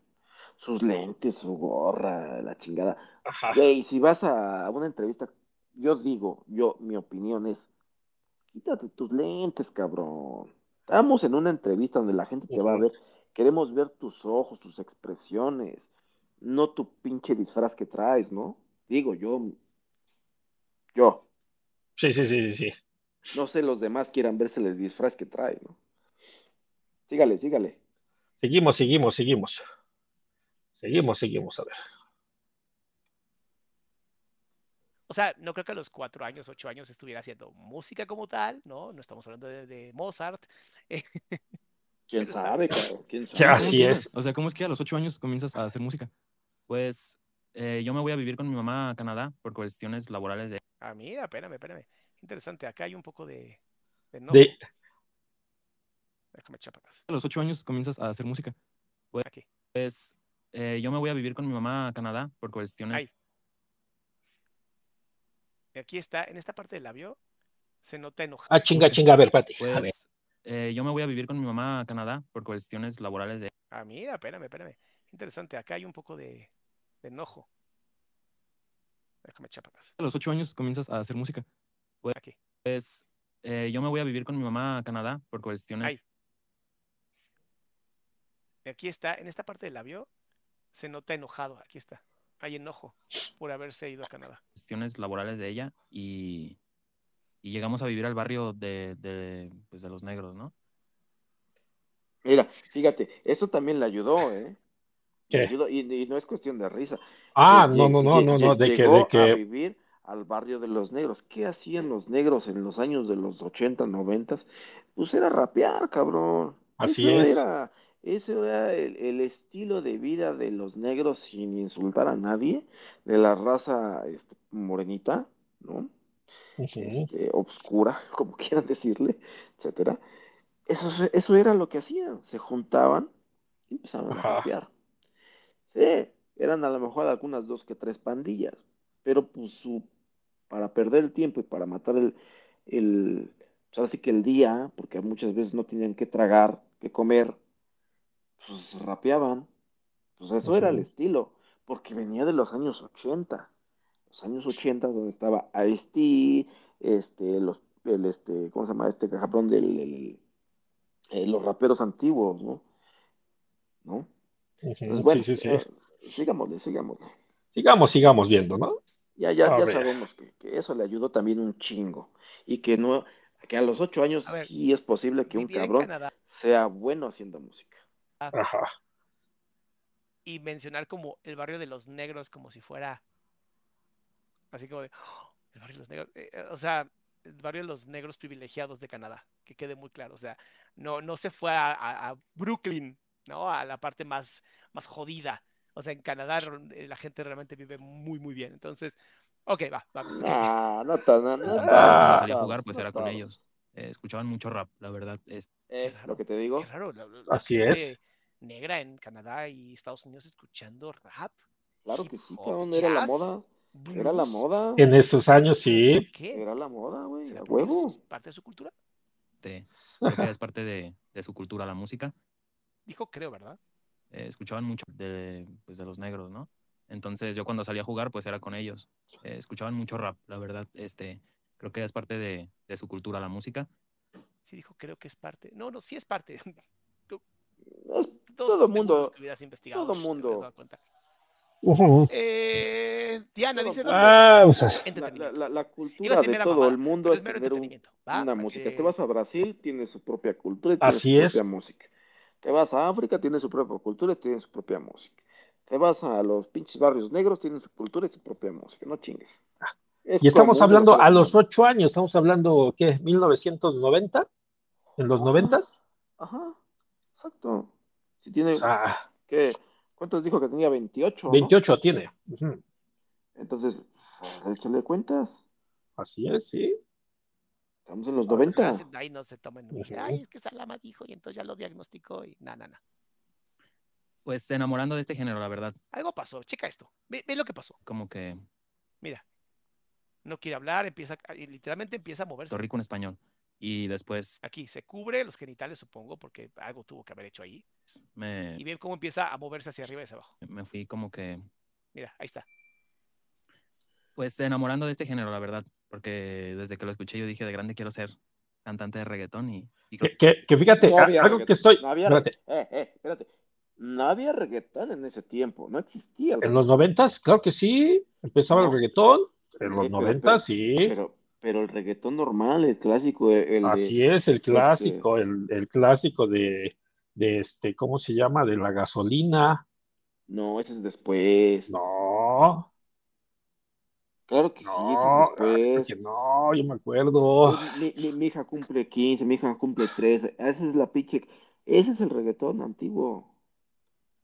Sus lentes, su gorra, la chingada. Ajá. Güey, si vas a una entrevista, yo digo, yo, mi opinión es, quítate tus lentes, cabrón. Estamos en una entrevista donde la gente te va a ver, queremos ver tus ojos, tus expresiones, no tu pinche disfraz que traes, ¿no? Digo, yo, yo, Sí, sí, sí, sí, sí. no sé los demás quieran verse el disfraz que trae, ¿no? Sígale, sígale. Seguimos, seguimos, seguimos. Seguimos, seguimos, a ver. O sea, no creo que a los cuatro años, ocho años estuviera haciendo música como tal, ¿no? No estamos hablando de, de Mozart. ¿Quién sabe, cabrón? ¿Quién sabe? ¿Cómo así es. O sea, ¿cómo es que a los 8 años comienzas a hacer música? Pues eh, yo me voy a vivir con mi mamá a Canadá por cuestiones laborales de Ah, mira, espérame, espérame. Interesante, acá hay un poco de, de Déjame echar para atrás. A los 8 años comienzas a hacer música. Aquí. Pues eh, yo me voy a vivir con mi mamá a Canadá por cuestiones Ahí. Y Aquí está, en esta parte del labio, se nota enojado. ah, chinga, chinga, a ver, espérate. A ver. Pues eh, yo me voy a vivir con mi mamá a Canadá por cuestiones laborales de Ah, mira, espérame, espérame. Interesante, acá hay un poco de, de enojo. Déjame echar para atrás. A los 8 años comienzas a hacer música. Aquí. Pues eh, yo me voy a vivir con mi mamá a Canadá por cuestiones Ahí. Aquí está, en esta parte del labio, se nota enojado. Aquí está. Hay enojo por haberse ido a Canadá. cuestiones laborales de ella y, y llegamos a vivir al barrio de, de, pues, de los negros, ¿no? Mira, fíjate, eso también le ayudó, ¿eh? Y, y no es cuestión de risa. Ah, no, no, no, no, no, de que, de a que, vivir al barrio de los negros. ¿Qué hacían los negros en los años de los 80, 90? Pues era rapear, cabrón. Así Eso es. era, eso era el, el estilo de vida de los negros sin insultar a nadie, de la raza este, morenita, ¿no? Este, obscura, como quieran decirle, etcétera. Eso, eso era lo que hacían. Se juntaban y empezaban a rapear. Sí, eran a lo mejor algunas dos que tres pandillas, pero pues su, para perder el tiempo y para matar el, el, pues ahora sí que el día, porque muchas veces no tenían que tragar, que comer, pues rapeaban. Pues eso era el estilo, porque venía de los años 80. Los años 80 donde estaba Ice-T, este, los, el, este, ¿cómo se llama? Este del, el- eh, los raperos antiguos, ¿no? ¿No? Pues bueno, Sí, sí, sí. eh, sigámosle, sigámosle. Sigamos, sigamos viendo, ¿no? Ya, ya, A ya ver. sabemos que, que eso le ayudó también un chingo. Y que no, que a los ocho años ver, sí es posible que un cabrón sea bueno haciendo música. Ajá. y mencionar como el barrio de los negros como si fuera así como de "Oh, el barrio de los negros, eh, eh, o sea, el barrio de los negros privilegiados de Canadá, que quede muy claro, o sea, no, no se fue a, a- a Brooklyn, ¿no? A la parte más, más jodida. O sea, en Canadá eh, la gente realmente vive muy, muy bien. Entonces, ok, va, va. ok. No, no, tan- no, no, no salí a jugar, pues no era con ellos. Eh, escuchaban mucho rap, la verdad. Es, Eh, raro, lo que te digo, Qué raro, la, la- la Así es. negra en Canadá y Estados Unidos escuchando rap. claro que sí, cabrón, era la moda, era la blues. moda, En esos años, ¿Por sí. qué? era la moda, güey, ¿Será huevo. es parte de su cultura? este, creo que es parte de, de su cultura la música. Dijo creo, ¿verdad? Eh, escuchaban mucho de, pues, de los negros, ¿no? Entonces yo cuando salía a jugar, pues era con ellos. Eh, escuchaban mucho rap, la verdad. Este, creo que es parte de, de su cultura la música. Sí dijo creo que es parte. No, no, sí es parte. Es- Dos Todo mundo- que hubieras investigado, todo mundo- dado cuenta. Ujú. Eh, Diana Todo dice. Ah, o sea, la, cultura de todo el mundo es es mero tener un- una música. que- Te vas a Brasil, tiene su propia cultura y tiene Así su es. propia música. Te vas a África, tiene su propia cultura y tiene su propia música. Te vas a los pinches barrios negros, tienen su cultura y su propia música. No chingues. Es y estamos hablando a los ocho años, estamos hablando, ¿qué? ¿1990? ¿En los noventas? Ajá, exacto. Si tiene, O sea, ¿qué? ¿Cuántos dijo que tenía? 28, ¿no? 28 tiene. Ujú. Entonces, échale cuentas. Así es, sí. Estamos en los 90. Ahí no se tomen. Ay, es que Salama dijo y entonces ya lo diagnosticó y nada, nada. Pues enamorando de este género, la verdad. Algo pasó, checa esto. Ve, ve lo que pasó. Como que Mira, no quiere hablar, empieza, literalmente empieza a moverse. Rico en español. Y después Aquí se cubre los genitales, supongo, porque algo tuvo que haber hecho ahí. me, Y ve cómo empieza a moverse hacia arriba y hacia abajo. me fui como que, Mira, ahí está. pues enamorando de este género, la verdad. Porque desde que lo escuché yo dije, de grande quiero ser cantante de reggaetón y, Que, que- que fíjate, No a- había algo reggaetón, que estoy. no había- espérate, eh, eh, espérate. No había reggaetón en ese tiempo, no existía. el en los noventas, claro que sí. Empezaba el reggaetón. En Sí, los pero- noventas, sí. Pero, pero el reggaetón normal, el clásico, el de- Así es, el clásico, el, el clásico de, de este, ¿cómo se llama? De la gasolina. No, ese es después. No, Claro que no, sí, después. porque no, yo me acuerdo. Mi, mi- mi hija cumple 15, mi hija cumple 13. Esa es la pinche. Ese es el reggaetón antiguo.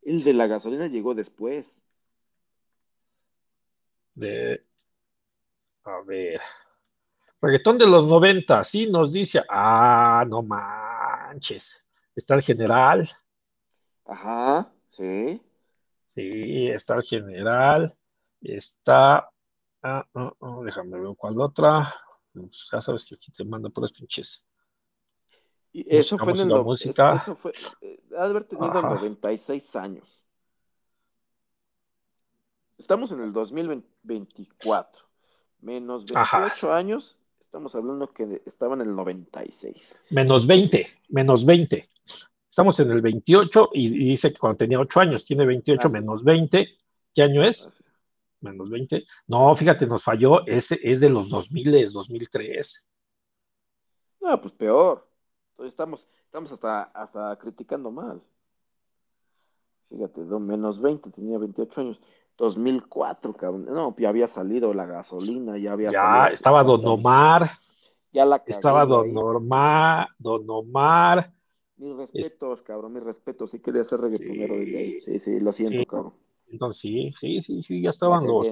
El de la gasolina llegó después. De, a ver, reggaetón de los 90, sí, nos dice, ah, no manches, está el general, Ajá, sí. sí, está el general, está, ah, ah, ah, déjame ver cuál otra, Pues, ya sabes que aquí te mando puras pinches. Y eso fue en el. música, no- música. Eso fue. eh, ha de haber tenido Ajá. 96 años. Estamos en el 2024. Menos Ajá. 28 años. Estamos hablando que estaba en el 96. Menos 20, menos 20. Estamos en el 28 y, y dice que cuando tenía 8 años, tiene 28 Ah, menos 20. ¿Qué año es? Así. Menos 20. No, fíjate, nos falló. Ese es de los 2000, 2003. No, pues peor. Entonces estamos, estamos hasta, hasta criticando mal. Fíjate, do- menos 20, tenía 28 años. 2004, cabrón. No, ya había salido la gasolina, ya había Ya salido- estaba Don Omar, Ya la estaba. Don Omar, Don Omar. Mis respetos, cabrón, mis respetos. Sí quería ser reggaetonero Sí. desde ahí. Sí, sí, lo siento, Sí. cabrón. Entonces, sí, sí, sí, sí, ya La estaban los,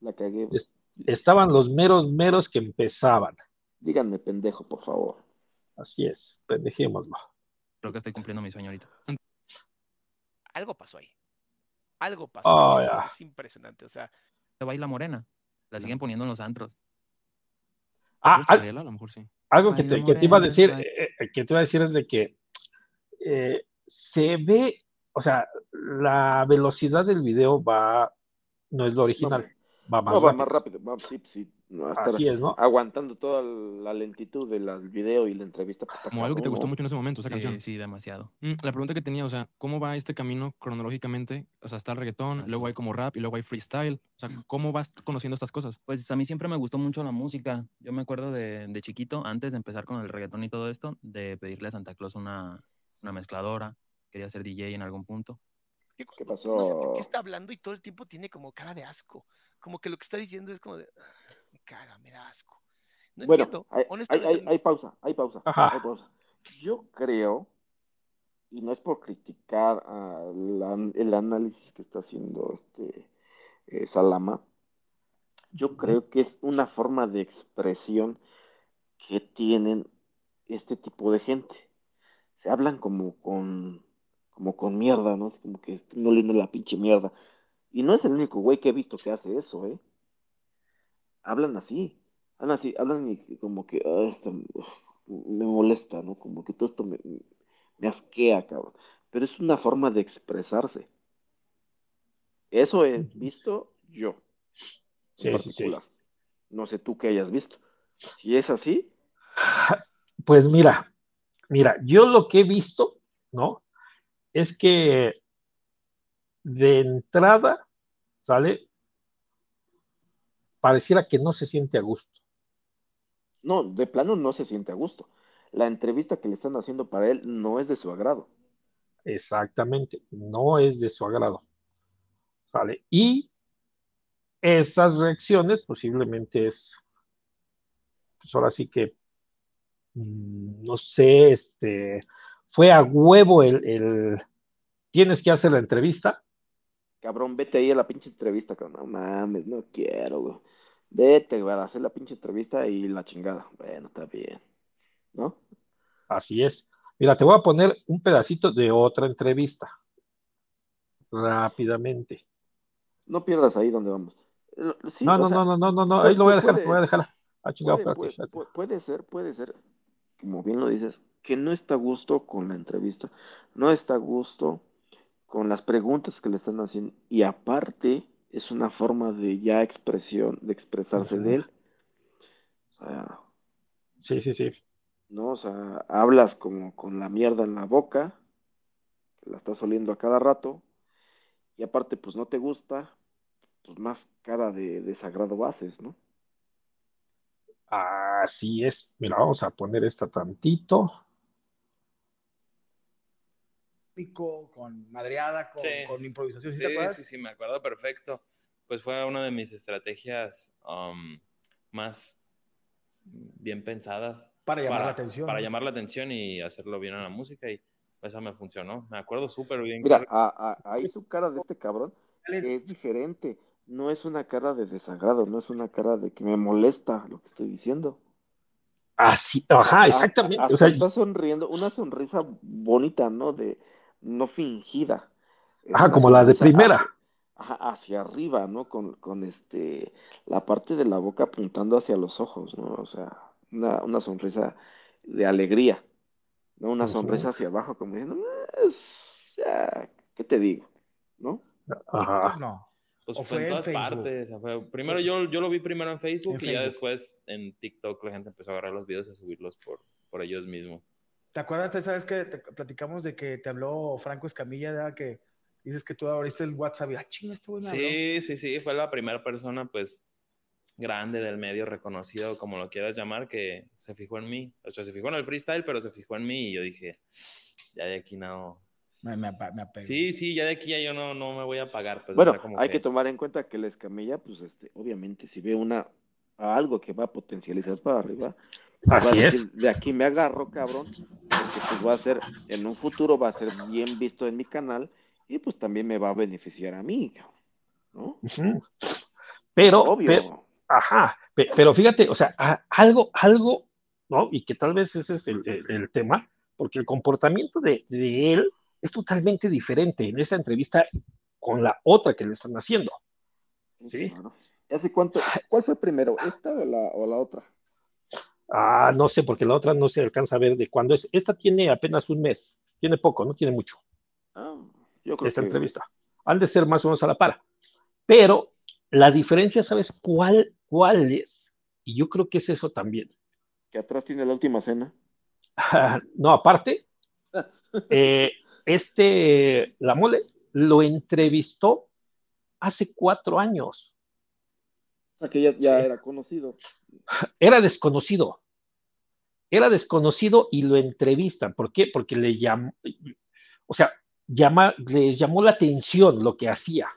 la cagué. es- estaban los meros, meros que empezaban. Díganme pendejo, por favor. Así es, pendejémoslo. creo que estoy cumpliendo mi sueño ahorita. Algo pasó ahí. Algo pasó. Oh, es, impresionante. O sea, Se baila morena. La siguen poniendo en los antros. Ah, ¿Puedes al-? A lo mejor sí. algo que te, que te iba a decir, eh, eh, que te iba a decir es de que eh, se ve, o sea, la velocidad del video va, no es lo original, va más No, va rápido. más rápido. Va, sí, sí. No, va a estar Así es, ¿no? aguantando toda la lentitud del video y la entrevista. pues, Como algo que te gustó ¿no? mucho en ese momento, esa Sí, canción. sí, demasiado. Mm, La pregunta que tenía, o sea, ¿cómo va este camino cronológicamente? O sea, está el reggaetón, luego hay como rap y luego hay freestyle. O sea, ¿cómo vas conociendo estas cosas? Pues a mí siempre me gustó mucho la música. Yo me acuerdo de, de chiquito, antes de empezar con el reggaetón y todo esto, de pedirle a Santa Claus una, una mezcladora. Quería ser DJ en algún punto. ¿Qué No sé por pasó? qué está hablando y todo el tiempo tiene como cara de asco. Como que lo que está diciendo es como de. "Ah, Me caga, me da asco. No Bueno, entiendo. hay, hay, honestamente. hay, hay pausa, hay pausa, Ajá. hay pausa. Yo creo, y no es por criticar a la- el análisis que está haciendo este eh, Salama, yo creo que es una forma de expresión que tienen este tipo de gente. Se hablan como con, como con mierda, ¿no? Es como que están oliendo la pinche mierda. Y no es el único güey que he visto que hace eso, ¿eh? Hablan así. Hablan así, hablan y como que "Ah, esto me molesta, ¿no? Como que todo esto me, me asquea, cabrón. Pero es una forma de expresarse. Eso he visto yo, en Sí, sí, sí. No sé tú qué hayas visto. Si es así, Pues mira, mira, yo lo que he visto, ¿no? Es que de entrada, ¿sale? Pareciera que no se siente a gusto. no, de plano no se siente a gusto. La entrevista que le están haciendo para él no es de su agrado. Exactamente, no es de su agrado. ¿Sale? Y esas reacciones posiblemente es, pues ahora sí que, mm, no sé, este, fue a huevo el, el- tienes que hacer la entrevista, cabrón, vete ahí a la pinche entrevista, cabrón. No mames, no quiero, güey. Vete, güey, a hacer la pinche entrevista y la chingada. Bueno, está bien. ¿No? Así es. Mira, te voy a poner un pedacito de otra entrevista. Rápidamente. No pierdas ahí donde vamos. Sí, no, no, sea, no, no, no, no, no, ahí lo voy a dejar, puede- lo voy a dejar. Ah, chingado, puede, espérate, puede- espérate. puede- puede ser, puede ser, como bien lo dices, que no está a gusto con la entrevista, no está a gusto con las preguntas que le están haciendo y aparte es una forma de ya expresión, de expresarse de él. O sea, Sí, sí, sí. ¿no? O sea, hablas como con la mierda en la boca, que la estás oliendo a cada rato, y aparte, pues no te gusta, pues más cara de desagrado haces, ¿no? Así es. Mira, vamos a poner esta tantito. Pico, con madreada, con, Sí. con improvisación, ¿sí, Sí, te acuerdas? sí, sí, me acuerdo perfecto. Pues fue una de mis estrategias um, más bien pensadas Para llamar la atención, Para ¿no? llamar la atención y hacerlo bien en la música y esa me funcionó. Me acuerdo súper bien. Mira, a- a- ahí su cara de este cabrón es diferente, no es una cara de desagrado, no es una cara de que me molesta lo que estoy diciendo. Así, ajá, exactamente. O sea, está sonriendo, una sonrisa bonita, ¿no? De no fingida. Ajá, una como la de primera. hacia- ajá, hacia arriba, ¿no? Con, con este, la parte de la boca apuntando hacia los ojos, ¿no? O sea, una, una sonrisa de alegría, ¿no? Una sonrisa hacia abajo, como diciendo, "Es- ya, ¿qué te digo? ¿No? Ajá. No. Pues ¿O fue, fue en todas Facebook? partes. fue- primero yo, yo lo vi primero en Facebook En y ya después en TikTok la gente empezó a agarrar los videos y a subirlos por, por ellos mismos. ¿Te acuerdas esa vez que te platicamos de que te habló Franco Escamilla, ¿verdad? que dices que tú abriste el WhatsApp y, ah, chinga, este güey me habló"? Sí, sí, sí, fue la primera persona, pues, grande del medio, reconocido, como lo quieras llamar, que se fijó en mí. O sea, se fijó en el freestyle, pero se fijó en mí y yo dije, ya de aquí no. Me, me, me apego. Sí, sí, ya de aquí ya yo no, no me voy a pagar. Pues, o Bueno, sea, como hay que tomar en cuenta que la escamilla, pues, este, obviamente, si ve una, algo que va a potencializar para arriba, pues, Así es. de aquí me agarro, cabrón, porque pues va a ser, en un futuro va a ser bien visto en mi canal y pues también me va a beneficiar a mí, cabrón. Pero, Obvio. pero, ajá, pe- pero fíjate, o sea, algo, algo, ¿no? Y que tal vez ese es el, el- el tema, porque el comportamiento de, de él es totalmente diferente en esa entrevista con la otra que le están haciendo. Sí. ¿Hace cuánto? ¿Cuál fue primero, esta o la, o la otra? Ah, no sé, porque la otra no se alcanza a ver de cuándo es. Esta tiene apenas un mes, tiene poco, no tiene mucho. Ah, yo creo esta que entrevista. Han de ser más o menos a la par. Pero la diferencia, ¿sabes cuál, cuál es? Y yo creo que es eso también. que atrás tiene la última cena. no, aparte, eh, este, la mole, lo entrevistó hace cuatro años. O sea, que ya, ya Sí. era conocido. Era desconocido. Era desconocido y lo entrevistan. ¿Por qué? Porque le llamó, o sea, llama, les llamó la atención lo que hacía.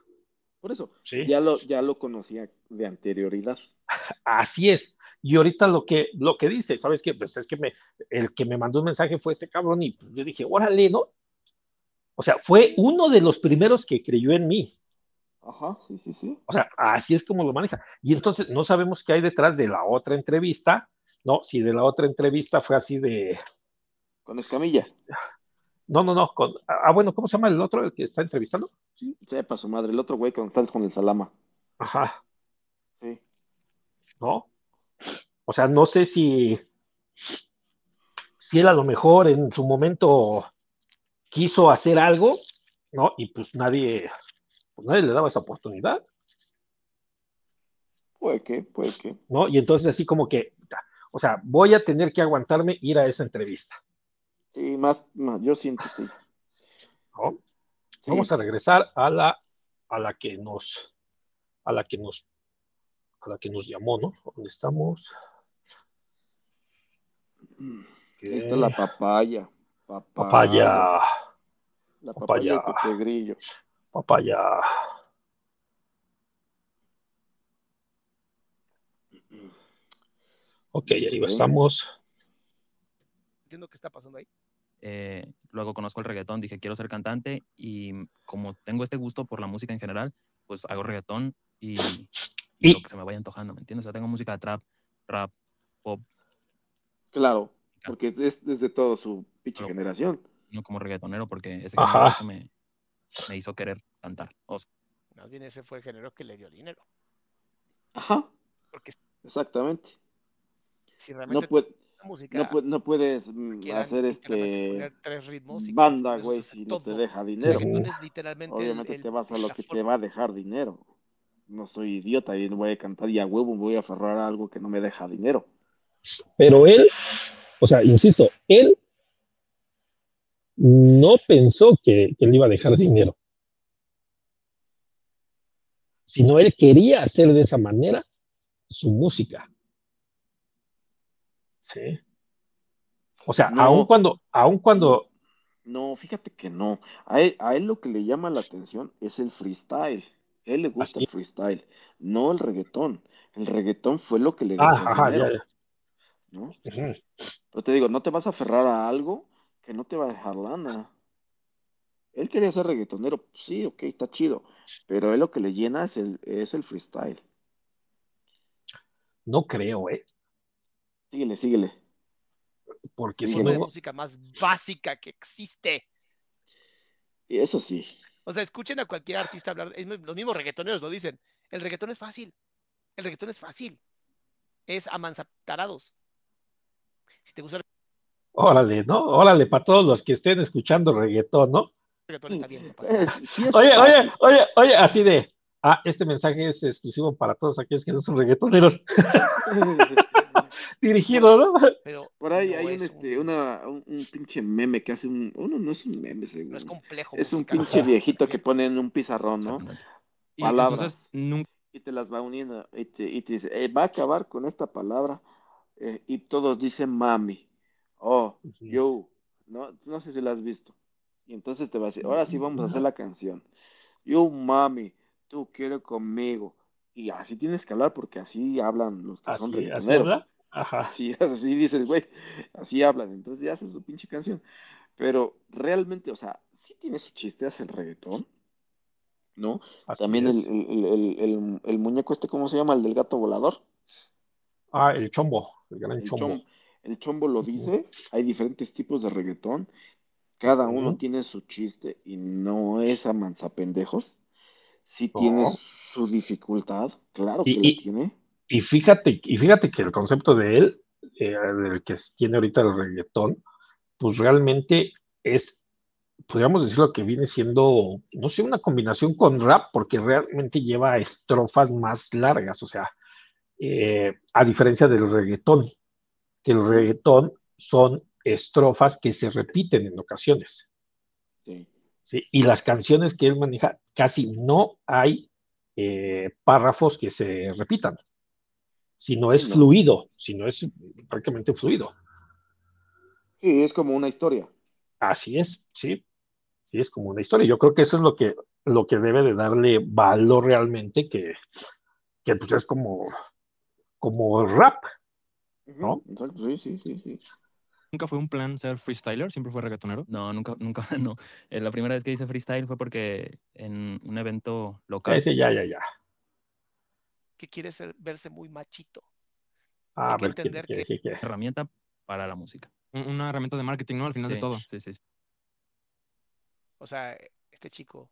Por eso, Sí. ya lo, ya lo conocía de anterioridad. Así es. Y ahorita lo que, lo que dice, ¿sabes qué? Pues es que me, el que me mandó un mensaje fue este cabrón y pues yo dije, órale, ¿no? O sea, fue uno de los primeros que creyó en mí. Ajá, sí, sí, sí. O sea, así es como lo maneja. Y entonces no sabemos qué hay detrás de la otra entrevista, ¿no? Si de la otra entrevista fue así de, Con Escamilla. no, no, no, con, ah, bueno, ¿cómo se llama el otro, el que está entrevistando? Sí, sepa su madre. El otro güey con tal con el Salama. Ajá, Sí. ¿no? O sea, no sé si, si él a lo mejor en su momento quiso hacer algo, ¿no? Y pues nadie, pues nadie le daba esa oportunidad, Puede que, puede que. ¿no? Y entonces así como que, o sea, voy a tener que aguantarme ir a esa entrevista, Sí, más, más yo siento, sí. ¿no? Sí. Vamos a regresar a la, a la que nos, a la que nos, a la que nos llamó, ¿no? ¿Dónde estamos? Ahí está la papaya. Papaya. Papaya, La papaya. papaya de Grillo. Papaya. Ok, ahí estamos. Entiendo qué está pasando ahí. eh, luego conozco el reggaetón, dije, quiero ser cantante y como tengo este gusto por la música en general, pues hago reggaetón y, y Y- lo que se me vaya antojando, ¿me entiendes? O sea, tengo música de trap, rap, pop, Claro, porque es desde todo su pinche generación. no como reggaetonero, porque ese que me, me hizo querer cantar. O sea, Más bien ese fue el género que le dio dinero. Ajá, Porque exactamente. si No, realmente puede, la música no, puede- no puedes mm, quieran hacer este poner tres ritmos y con banda, güey, si no te deja dinero. literalmente Obviamente el- te vas a lo que te va a dejar dinero. No soy idiota y no voy a cantar y a huevo voy a aferrar a algo que no me deja dinero. Pero él, o sea, insisto, él no pensó que, que le iba a dejar dinero. Sino él quería hacer de esa manera su música. Sí. O sea, No. aun cuando, aun cuando, No, fíjate que no. A él, a él lo que le llama la atención es el freestyle. A él le gusta Así. el freestyle, no el reggaetón. El reggaetón fue lo que le ah, dejó ajá, dinero, ya, ya. ¿no? Ujú. Pero te digo, no te vas a aferrar a algo que no te va a dejar lana. Él quería ser reggaetonero, pues sí, ok, está chido. Pero él lo que le llena es el, es el freestyle. No creo, ¿eh? Síguele, síguele. Porque de no, música más básica que existe. Y eso sí. O sea, escuchen a cualquier artista hablar. es los mismos reggaetoneros lo dicen. El reggaetón es fácil. El reggaetón es fácil. Es amansatarados. Si te gusta el órale, ¿no? Órale, para todos los que estén escuchando reggaetón, ¿no? reggaetón, está bien. No pasa nada. Es- sí es Oye, oye, oye, oye, así de, ah, este mensaje es exclusivo para todos aquellos que no son reggaetoneros. Dirigido, ¿no? Pero Por ahí no hay un, es este, un- una, un, un pinche meme que hace un. Uno no es un meme, no es complejo. Es un pinche viejito que pone en un pizarrón, ¿no? Y Palabras. entonces nunca Y te las va uniendo. Y te, y te dice, "Eh, va a acabar con esta palabra. eh, y todos dicen mami. Oh, Ujú. yo. No, no sé si la has visto. Y entonces te va a decir, ahora sí vamos a hacer la canción. Yo, mami, tú quieres conmigo. Y así tienes que hablar porque así hablan los que son Así, así reggaetoneros. Ajá. Así, así dice el güey, así hablan, entonces ya hace su pinche canción. Pero realmente, o sea, sí tiene su chiste, hace el reggaetón, ¿no? así También el, el, el, el, muñeco este, ¿cómo se llama? El del gato volador. Ah, el chombo, el gran chombo, el chombo lo dice, hay diferentes tipos de reggaetón, cada uno tiene su chiste y no es a manzapendejos, sí tiene su dificultad, claro Y- que la y- tiene. Y fíjate, y fíjate que el concepto de él, eh, del que tiene ahorita el reggaetón, pues realmente es, podríamos decirlo que viene siendo, no sé, una combinación con rap, porque realmente lleva estrofas más largas, o sea, eh, a diferencia del reggaetón, que el reggaetón son estrofas que se repiten en ocasiones. Sí. ¿sí? Y las canciones que él maneja, casi no hay eh, párrafos que se repitan, sino es No. fluido, sino es prácticamente fluido. Sí, es como una historia. Así es, sí, sí, es como una historia. Yo creo que eso es lo que, lo que debe de darle valor realmente, que, que pues es como, como rap, ¿no? Exacto, sí, sí, sí, sí. nunca fue un plan ser freestyler, siempre fue reggaetonero. No, nunca, nunca, no. Eh, la primera vez que hice freestyle fue porque en un evento local. Ese ya, ya, ya. que quiere ser- verse muy machito. A Hay que ver, ¿quién- entender quién- que- quién- quién? herramienta para la música. Un- Una herramienta de marketing, ¿no? Al final Sí, de todo. Sí, sí, sí. O sea, este chico,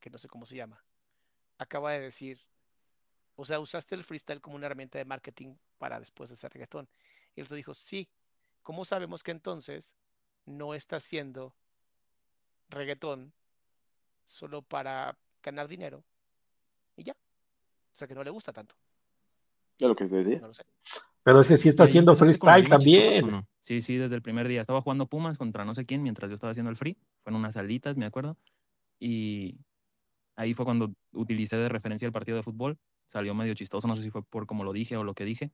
que no sé cómo se llama, acaba de decir, o sea, usaste el freestyle como una herramienta de marketing para después hacer reggaetón. Y el otro dijo, sí, ¿cómo sabemos que entonces no está haciendo reggaetón solo para ganar dinero? Y ya. O sea, que no le gusta tanto. Ya lo que te decía. No lo sé. Pero es que sí está ¿Y ahí haciendo freestyle también. no? Sí, sí, desde el primer día. Estaba jugando Pumas contra no sé quién mientras yo estaba haciendo el free. Fueron unas salitas, me acuerdo. Y ahí fue cuando utilicé de referencia el partido de fútbol. Salió medio chistoso, no sé si fue por como lo dije o lo que dije.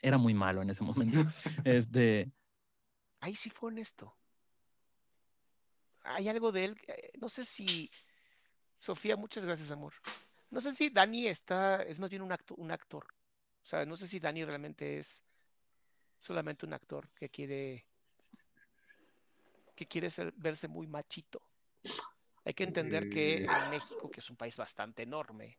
Era muy malo en ese momento. este, Ahí sí fue honesto. Hay algo de él, eh, no sé si Sofía, muchas gracias, amor. No sé si Dani está, es más bien un acto, un actor. O sea, no sé si Dani realmente es solamente un actor que quiere que quiere ser- verse muy machito. Hay que entender que en México, que es un país bastante enorme,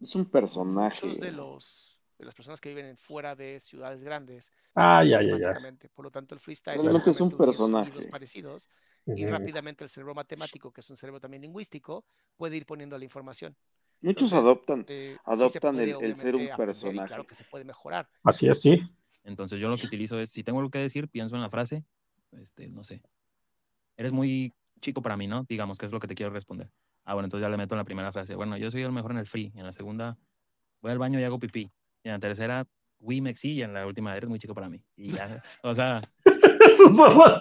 Es un personaje. muchos de los de las personas que viven en fuera de ciudades grandes, Ah, ya, ya, ya. matemáticamente. Por lo tanto, el freestyle Realmente es un personaje. parecidos y Ujú. rápidamente el cerebro matemático, que es un cerebro también lingüístico, puede ir poniendo la información. Muchos Entonces, adoptan, eh, sí se adoptan puede, el, el ser un y personaje. claro que se puede mejorar. Así es, sí. Entonces yo lo que utilizo es, si tengo algo que decir, pienso en la frase, este, no sé. Eres muy chico para mí, ¿no? Digamos que es lo que te quiero responder. Ah, bueno, entonces ya le meto en la primera frase. Bueno, yo soy el mejor en el free. Y en la segunda, voy al baño y hago pipí. Y en la tercera, we mexi. Y en la última, eres muy chico para mí. Y ya, o sea, Eso es mamá.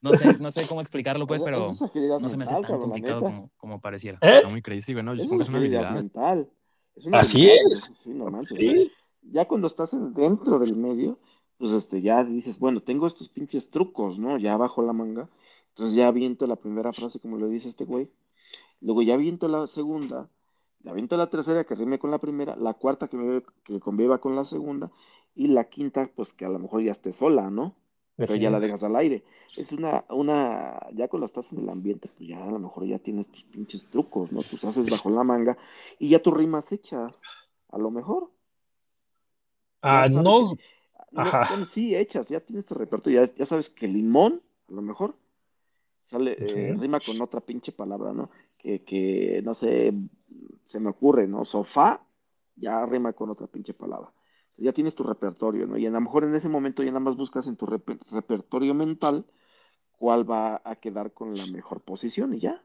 no sé, no sé cómo explicarlo, pues, pero no se me hace tan complicado como, como pareciera. ¿Eh? Está muy crazy, güey. No, yo Esa supongo es que es una habilidad. mental. Es una Así habilidad, es. Sí, sí, no manches. Sí. Ya cuando estás en- dentro del medio, pues este, ya dices, bueno, tengo estos pinches trucos, ¿no? Ya bajo la manga. Entonces ya aviento la primera frase, como lo dice este güey. Luego ya aviento la segunda. Ya aviento la tercera que rime con la primera. La cuarta que, me, que conviva con la segunda. Y la quinta, pues que a lo mejor ya esté sola, ¿no? Pero ya la dejas al aire. Es una, una, ya cuando estás en el ambiente, pues ya a lo mejor ya tienes tus pinches trucos, ¿no? Tus haces bajo la manga y ya tus rimas hechas. A lo mejor. Ah, no. que- Ajá. bueno, sí, hechas, ya tienes tu repertorio, ya, ya sabes que limón, a lo mejor, sale, eh, rima con otra pinche palabra, ¿no? Que, que, no sé, se me ocurre, ¿no? Sofá, ya rima con otra pinche palabra. Ya tienes tu repertorio, ¿no? Y a lo mejor en ese momento ya nada más buscas en tu reper- repertorio mental cuál va a quedar con la mejor posición y ya.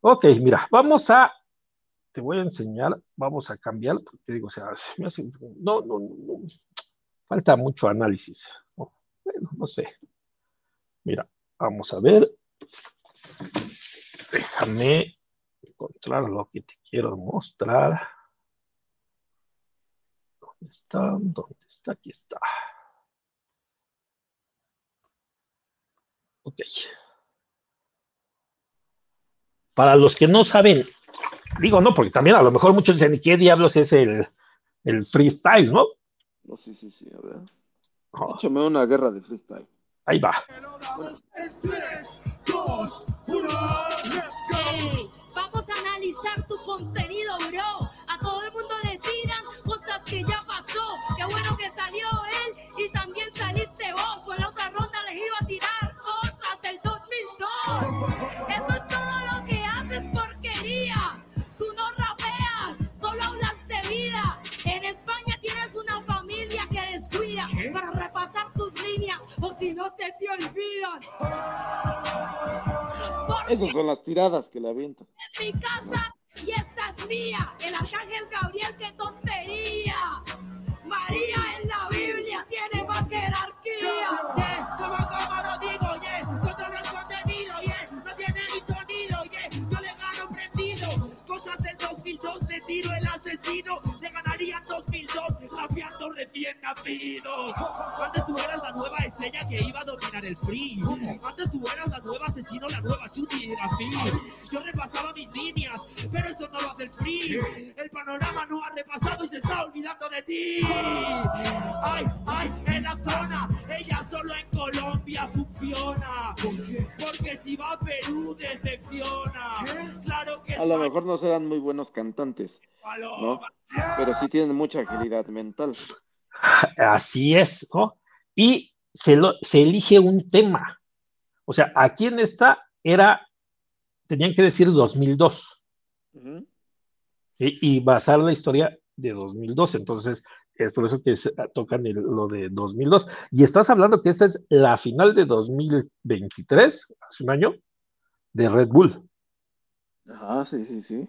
Ok, mira, vamos a, te voy a enseñar, vamos a cambiar, porque te digo, o sea, se me hace- no, no, no, falta mucho análisis. ¿no? Bueno, no sé. Mira, vamos a ver. Déjame encontrar lo que te quiero mostrar. ¿Dónde está? ¿Dónde está? Aquí está. Ok. Para los que no saben, digo no, porque también a lo mejor muchos dicen, ¿qué diablos es el, el freestyle, no? No, sí, sí, sí, a ver. Oh, Échame una guerra de freestyle. ahí va. Analizar tu contenido, bro. A todo el mundo le tiran cosas que ya pasó. Qué bueno que salió él y también saliste vos. Con la otra ronda les iba a tirar cosas del 2002. Eso es todo lo que haces, porquería. Tú no rapeas, solo hablas de vida. En España tienes una familia que descuida para repasar tus líneas o si no se te olvidan. Esas son las tiradas que le aviento. en mi casa y esta es mía. El arcángel Gabriel, qué tontería. María en la Biblia tiene más jerarquía. Yeah, como, como lo digo, yeah, controlo el contenido, yeah, no tiene ni sonido, yeah, yo le gano prendido. Cosas del 2002, le tiro el asesino. Le ganaría en 2002, rapeando recién nacido. Antes tú eras la nueva estrella que iba a dominar el free. Antes tú eras la nueva asesino, la nueva chuti y Yo repasaba mis líneas, pero eso no lo hace el free. El panorama no ha repasado y se está olvidando de ti. Ay, ay, en la zona, ella solo en Colombia funciona. Porque si va a Perú decepciona. Claro que A lo mejor no serán muy buenos cantantes, ¿no? Pero sí tienen mucha agilidad mental. Así es, ¿no? Y se, lo, se elige un tema. O sea, aquí en esta era, tenían que decir 2002 Ujú. ¿sí? y basar la historia de 2002. Entonces, es por eso que se- tocan el- lo de 2002. Y estás hablando que esta es la final de 2023, hace un año, de Red Bull. Ajá, sí, sí, sí.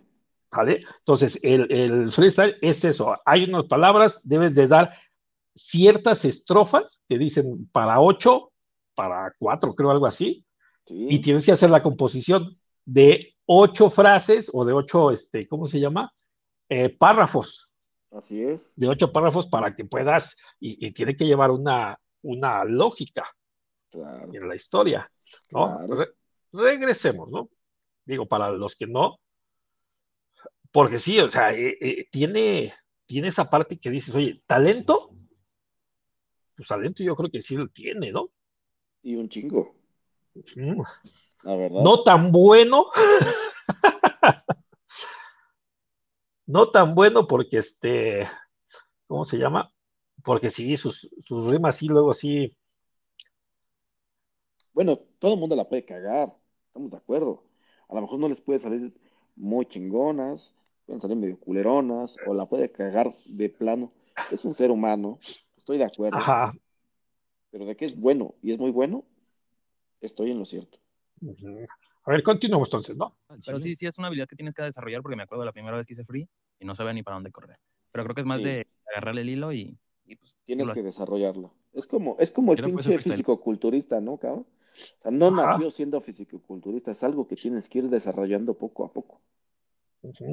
¿Vale? Entonces, el, el freestyle es eso. Hay unas palabras, debes de dar ciertas estrofas que dicen para ocho, para cuatro, creo, algo así, Sí. y tienes que hacer la composición de ocho frases o de ocho, este, ¿cómo se llama? Eh, párrafos, Así es. de ocho párrafos para que puedas, y, y tiene que llevar una, una lógica Claro. en la historia, ¿no? Claro. Re- regresemos, ¿no? Digo, para los que no, porque sí, o sea, eh, eh, tiene, tiene esa parte que dices, oye, talento, pues talento yo creo que sí lo tiene, ¿no? Y un chingo. Mm. La verdad. No tan bueno. no tan bueno porque este, ¿cómo se llama? Porque sí, sus, sus rimas sí, luego sí. Bueno, todo el mundo la puede cagar, estamos de acuerdo. A lo mejor no les puede salir muy chingonas, pueden salir medio culeronas, o la puede cagar de plano. Es un ser humano, estoy de acuerdo. Ajá. Pero de que es bueno y es muy bueno, estoy en lo cierto. A ver, continuamos entonces, ¿no? Pero sí, sí es una habilidad que tienes que desarrollar porque me acuerdo de la primera vez que hice free y no sabía ni para dónde correr. Pero creo que es más Sí. de agarrarle el hilo y, y, pues Tienes que haces. desarrollarla. Es como, es como el pinche físico-culturista, ¿no, cabrón? O sea, no Ajá. nació siendo físico-culturista, es algo que tienes que ir desarrollando poco a poco. Sí,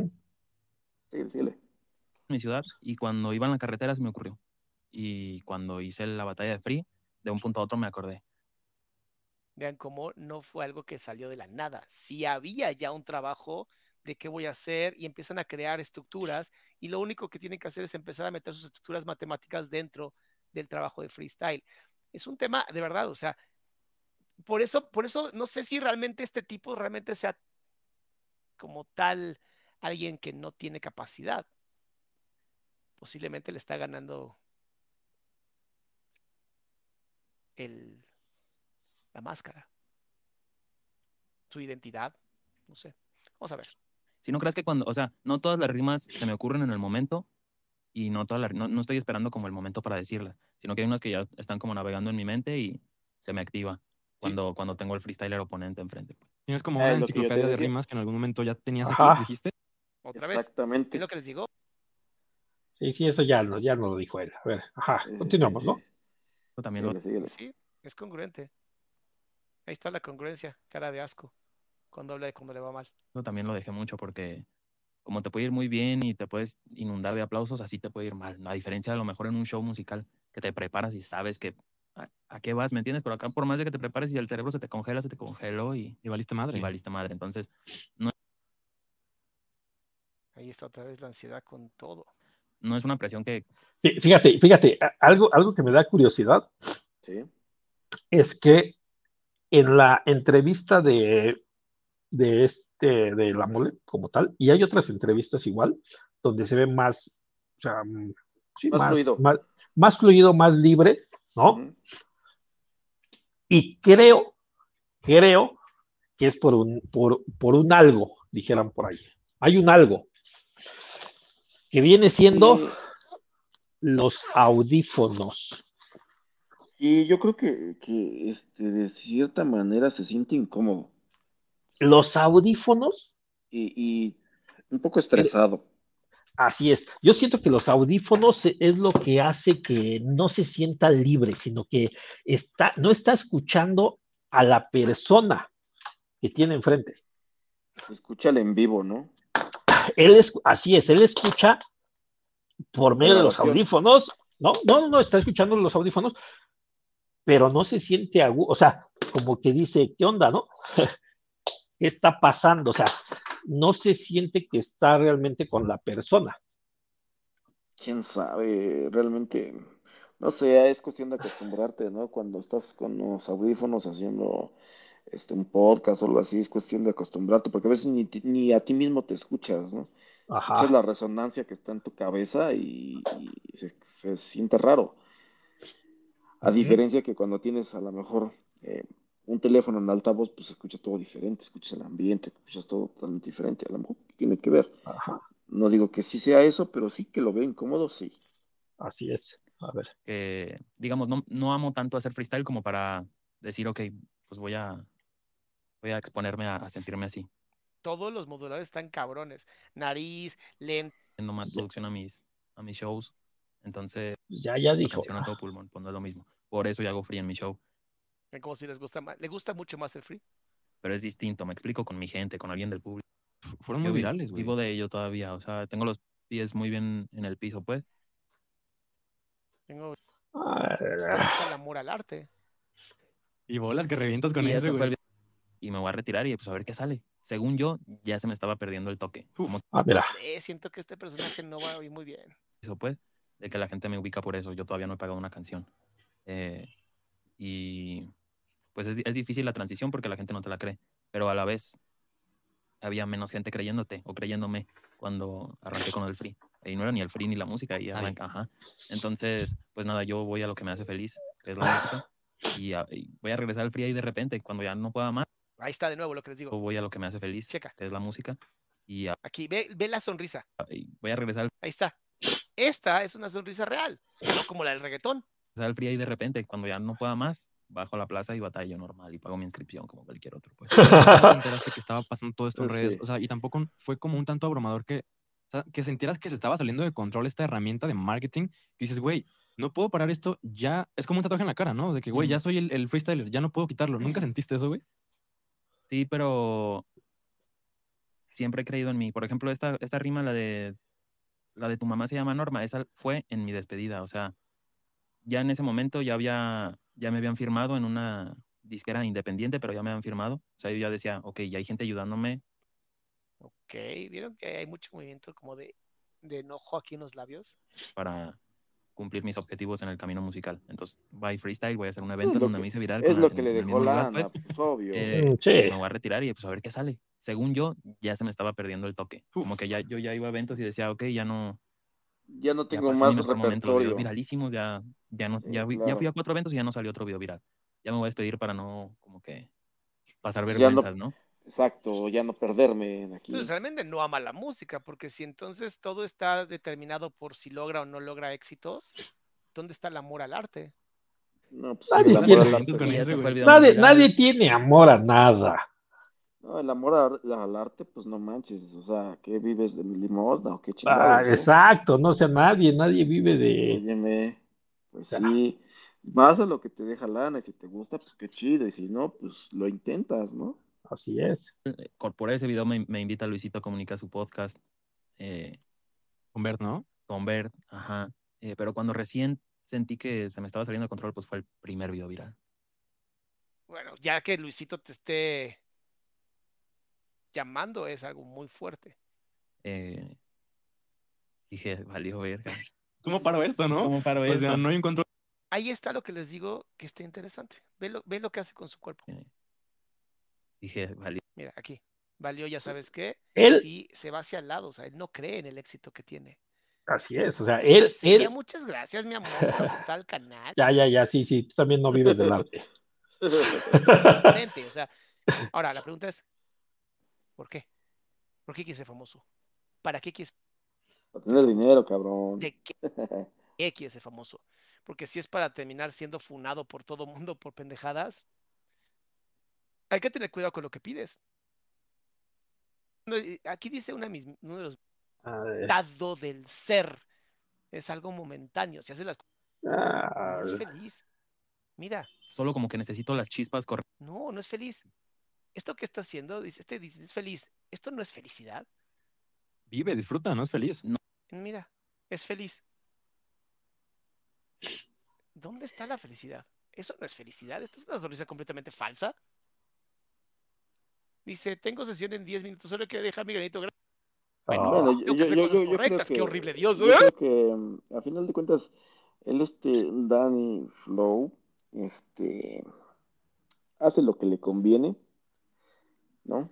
sí, en mi ciudad y cuando iba en la carretera se me ocurrió. Y cuando hice la batalla de free, de un punto a otro me acordé. Vean cómo no fue algo que salió de la nada. Si había ya un trabajo de qué voy a hacer y empiezan a crear estructuras y lo único que tienen que hacer es empezar a meter sus estructuras matemáticas dentro del trabajo de freestyle. Es un tema de verdad, o sea, por eso, por eso no sé si realmente este tipo realmente sea como tal alguien que no tiene capacidad. Posiblemente le está ganando el, la máscara, su identidad, no sé. Vamos a ver. Si no crees que cuando, o sea, no todas las rimas se me ocurren en el momento y no todas las, no, no estoy esperando como el momento para decirlas, sino que hay unas que ya están como navegando en mi mente y se me activa cuando, cuando tengo el freestyler oponente enfrente. Tienes como Ah, una enciclopedia de rimas que en algún momento ya tenías aquí, dijiste. Otra vez. Exactamente. Es lo que les digo. Sí, sí, eso ya, no- ya no lo dijo él. A ver, ajá, Sí, sí, continuamos, sí, ¿no? También lo, Síguele. Sí, es congruente. Ahí está la congruencia, cara de asco, cuando habla de cuando le va mal. eso también lo dejé mucho porque como te puede ir muy bien y te puedes inundar de aplausos, así te puede ir mal. A diferencia de lo mejor en un show musical, que te preparas y sabes que a, a qué vas, ¿me entiendes? Pero acá por más de que te prepares y el cerebro se te congela, se te congeló y, Y valiste madre. y valiste madre. Entonces, Ahí está otra vez la ansiedad con todo. No es una presión que Fí- Fíjate, fíjate, algo, algo que me da curiosidad Sí. es que en la entrevista de, de este, de la mole como tal, y hay otras entrevistas igual, donde se ve más, o sea, mm, sí, Más fluido. Más, más fluido, más libre, ¿no? Y creo, creo que es por un, por, por un algo, dijeran por ahí. Hay un algo que viene siendo Sí. los audífonos. Y yo creo que, que este, de cierta manera se siente incómodo Los audífonos, y, y un poco estresado. así es. Yo siento que los audífonos es lo que hace que no se sienta libre, sino que está, no está escuchando a la persona que tiene enfrente. Escúchale en vivo, ¿no? Él es, así es, él escucha por medio de los audífonos, no, no, no, está escuchando los audífonos, pero no se siente agudo, o sea, como que dice, ¿qué onda, no? ¿Qué está pasando? O sea, no se siente que está realmente con la persona. Quién sabe, realmente, no sé, es cuestión de acostumbrarte, ¿no? Cuando estás con los audífonos haciendo este, un podcast o algo así, es cuestión de acostumbrarte, porque a veces ni, ni a ti mismo te escuchas, ¿no? Ajá. Escuchas la resonancia que está en tu cabeza y, y se, se siente raro. A diferencia que cuando tienes a lo mejor eh, un teléfono en altavoz, pues escucha todo diferente, escuchas el ambiente, escuchas todo totalmente diferente. A lo mejor tiene que ver. Ajá, No digo que sí sea eso, pero sí que lo veo incómodo, sí. así es. A ver. que, digamos, no, no amo tanto hacer freestyle como para decir, ok, pues voy a, voy a exponerme a, a sentirme así, Todos los modulares están cabrones. Nariz, lente. haciendo más producción a mis, a mis shows. Entonces, Ya, ya la dijo. canción a todo pulmón, pues no es lo mismo. Por eso yo hago free en mi show. Como si les gusta más. ¿Le gusta mucho más el free? Pero es distinto, me explico con mi gente, con alguien del público. Fueron muy virales, güey. Vivo de ello todavía, o sea, tengo los pies muy bien en el piso, pues. Tengo Ah, el amor al arte. Y bolas que revientas con y, eso, güey. y me voy a retirar y pues a ver qué sale. Según yo, ya se me estaba perdiendo el toque. Como ah, mira. Sí, siento que este personaje no va a ir muy bien. eso, pues, de que la gente me ubica por eso. Yo todavía no he pagado una canción. Eh, y pues es, es difícil la transición porque la gente no te la cree, pero a la vez había menos gente creyéndote o creyéndome cuando arranqué con el free. Y no era ni el free ni la música, y arranca, ajá. Entonces, pues nada, yo voy a lo que me hace feliz, que es la música, y, a- y voy a regresar al free ahí de repente, cuando ya no pueda más, Ahí está de nuevo lo que les digo. voy a lo que me hace feliz, Checa. que es la música, y, a- Aquí, ve, ve la sonrisa. y voy a regresar Ahí está. Esta es una sonrisa real, no como la del reggaetón. al free ahí de repente, cuando ya no pueda más, bajo a la plaza y batallo normal y pago mi inscripción como cualquier otro. Pues. ¿Cómo te enteraste que estaba pasando todo esto en redes? sí. O sea, y tampoco fue como un tanto abrumador que, o sea, que sintieras que se estaba saliendo de control esta herramienta de marketing. Que dices, güey, no puedo parar esto, ya es como un tatuaje en la cara, ¿no? De que, güey, ya soy el, el freestyler, ya no puedo quitarlo. ¿Nunca sentiste eso, güey? Sí, pero siempre he creído en mí. Por ejemplo, esta, esta rima, la de la de tu mamá se llama Norma, esa fue en mi despedida. O sea, ya en ese momento ya había, ya me habían firmado en una disquera independiente, pero ya me habían firmado. O sea, yo ya decía, ok, ya hay gente ayudándome. Ok, ¿vieron que hay mucho movimiento como de, de enojo aquí en los labios? para cumplir mis objetivos en el camino musical. Entonces, by freestyle, voy a hacer un evento donde que- me hice viral. es con lo la- que le dejó lugar, pues, obvio. eh, Sí. Me voy a retirar y pues a ver qué sale. Según yo, ya se me estaba perdiendo el toque. Como que ya yo ya iba a eventos y decía, ok, ya no, Ya no tengo más mejor momento, videos repertorio. viralísimos, ya, ya no, Sí, ya, fui, ya fui a cuatro eventos y ya no salió otro video viral. Ya me voy a despedir para no, como que, pasar Ya no- vergüenzas, ¿no? Exacto, ya no perderme en aquí. Entonces realmente no ama la música, porque si entonces todo está determinado por si logra o no logra éxitos, ¿dónde está el amor al arte? No, pues Nadie el amor tiene- al arte, Nadie, nadie tiene amor a nada. No, el amor al arte, pues no manches. O sea, ¿qué vives de mi limosna o qué Ah, chingados? no? exacto, no sea nadie, nadie vive de... Óyeme, pues sea. sí, vas a lo que te deja lana y si te gusta, pues qué chido. Y si no, pues lo intentas, ¿no? Así es. Por por ese video me, me invita Luisito a comunicar su podcast eh, Con Bert, ¿no? con Bert, ajá. Eh, pero cuando recién sentí que se me estaba saliendo de control, pues fue el primer video viral. Bueno, ya que Luisito te esté llamando es algo muy fuerte. Eh, dije, valió verga. ¿Cómo paro esto, no? ¿Cómo paro O esto? sea, no hay un control. Ahí está lo que les digo que está interesante. Ve lo, ve lo que hace con su cuerpo. Eh, Dije, valió. Mira, aquí. Valió, ya sabes qué. Él, Y se va hacia el lado. O sea, él no cree en el éxito que tiene. así es, o sea, él, Silvia, él, muchas gracias, mi amor, por aportar al canal. ya, ya, ya, sí, sí, tú también no vives del arte. O sea, ahora la pregunta es, ¿por qué? ¿Por qué quieres ser famoso? ¿Para qué quieres? Para tener dinero, cabrón. ¿De qué, qué quieres ser famoso? Porque si es para terminar siendo funado por todo mundo por pendejadas, hay que tener cuidado con lo que pides. No, Aquí dice una de mis, uno de los dado del ser. Es algo momentáneo. Si haces las cosas, Ah, no es feliz. Mira, Solo como que necesito las chispas correctas. no, no es feliz. Esto que está haciendo, dice, este dice, es feliz. Esto no es felicidad. Vive, disfruta, no es feliz. Mira, es feliz. ¿Dónde está la felicidad? Eso no es felicidad. Esto es una sonrisa completamente falsa. Dice, tengo sesión en 10 minutos, solo quiero dejar mi granito. gra-". Bueno, ah, Bueno. Qué horrible Dios, yo creo que mm, a final de cuentas, él, este, Danny Flow, este, hace lo que le conviene, ¿no?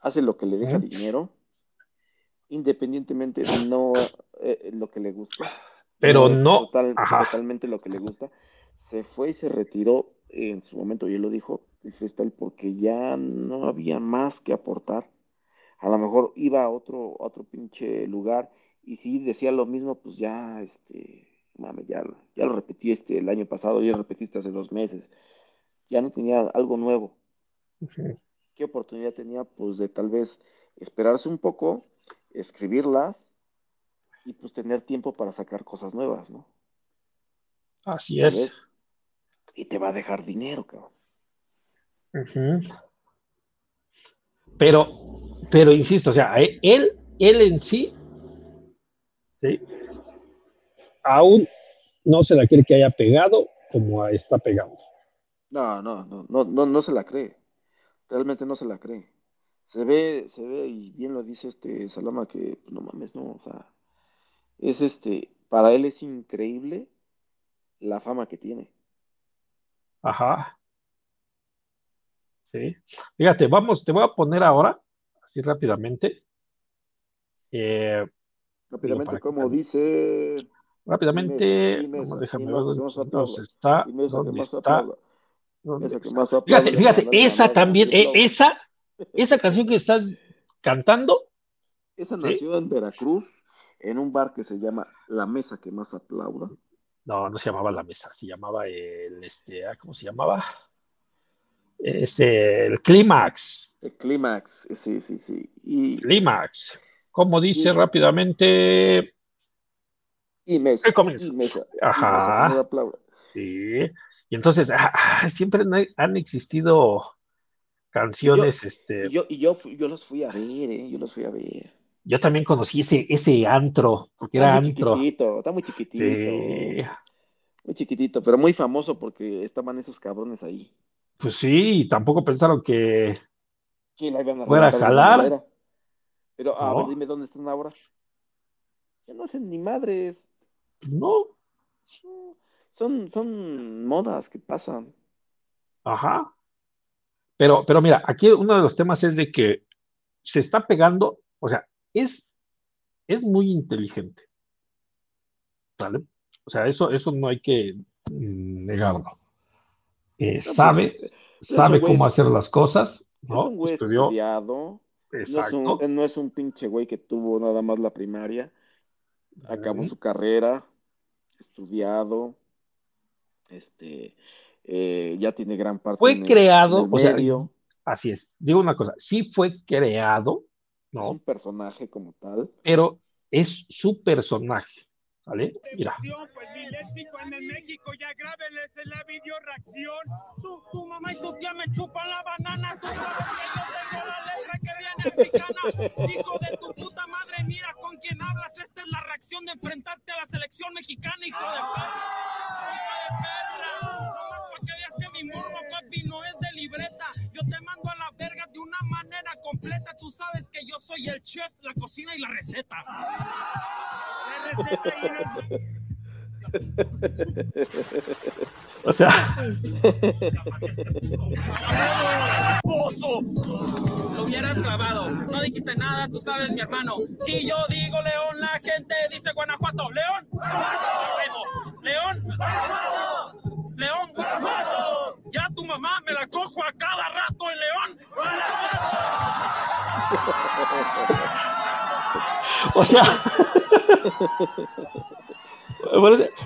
Hace lo que le deja Sí. dinero, independientemente no eh, lo que le gusta. Pero no, total- totalmente lo que le gusta. Se fue y se retiró en su momento, y él lo dijo, freestyle, porque ya no había más que aportar. A lo mejor iba a otro, a otro pinche lugar y si decía lo mismo, pues ya, este, mames, ya, lo- ya lo repetí este el año pasado, ya lo repetiste hace dos meses. Ya no tenía algo nuevo. ¿Qué oportunidad tenía? Pues de tal vez esperarse un poco, escribirlas y pues tener tiempo para sacar cosas nuevas, ¿no? Así es. Y te va a dejar dinero, cabrón. Pero, pero insisto, o sea, él, él en sí, ¿sí? aún no se la quiere que haya pegado como está pegado. No, no, no, no, no, no se la cree. Realmente no se la cree. Se ve, se ve, y bien lo dice este Salama, que no mames, no, o sea, es este, para él es increíble la fama que tiene. Ajá. Sí. Fíjate, vamos, te voy a poner ahora, así rápidamente. Eh, Rápidamente, que como dice. rápidamente, déjame ver dónde está, dónde. Fíjate, fíjate, esa también, eh, esa, esa canción que estás cantando, Esa ¿sí? nació en Veracruz, en un bar que se llama La Mesa que más aplauda. No, no se llamaba La Mesa, se llamaba el, este, ah, ¿cómo se llamaba? Este, el Clímax, El Clímax, sí, sí, sí. Y, Clímax. Como dice y, rápidamente, y Mesa, y Mesa, y Ajá, aplauda. sí. Y entonces, ah, ah, siempre han, existido Y yo, canciones, y este, yo, y yo, yo los fui a ver, ¿eh? Yo los fui a ver. yo también conocí ese, ese antro, porque Está era muy antro. chiquitito, está muy chiquitito. Sí, Muy chiquitito, pero muy famoso porque estaban esos cabrones ahí. Pues sí, y tampoco pensaron que Que la iban a fuera a jalar. Pero, a ver, ¿no? dime dónde están ahora. Ya no hacen ni madres. Pues no, No, Son, son modas que pasan. ajá. Pero, pero mira, aquí uno de los temas es de que se está pegando, o sea, es, es muy inteligente, ¿vale? O sea, eso, eso no hay que mm, negarlo. Eh, No, pues, sabe, sabe cómo hacer las cosas, es ¿no? un güey Estudió, estudiado. No es un, exacto. no es un pinche güey que tuvo nada más la primaria. Acabó su carrera, estudiado, este, eh, ya tiene gran parte Fue en el, en creado, o sea, así es. Digo una cosa, sí fue creado, Es un ¿no? personaje como tal. Pero es su personaje, ¿vale? Mira, Pues mi léxico en el México, ya grábenles en la video reacción. Tu, tu mamá y tu tía me chupan la banana. Tú sabes que yo tengo la letra que viene africana. Hijo de tu puta madre, mira con quién hablas. Esta es la reacción de enfrentarte a la selección mexicana, hijo de perra. Hijo de perra. Nomás pa' que digas que mi morro, papi, no es de libreta. Yo te mando a la una manera completa. Tú sabes que yo soy el chef, la cocina y la receta. La receta y la- o sea, ¡Pozo! Lo hubieras grabado. No dijiste nada, tú sabes, mi hermano. Si yo digo León, la gente dice Guanajuato. ¿León? Guanajuato. ¿León? Guanajuato. ¿León? Guanajuato. Ya tu mamá me la cojo a cada rato en León. O sea,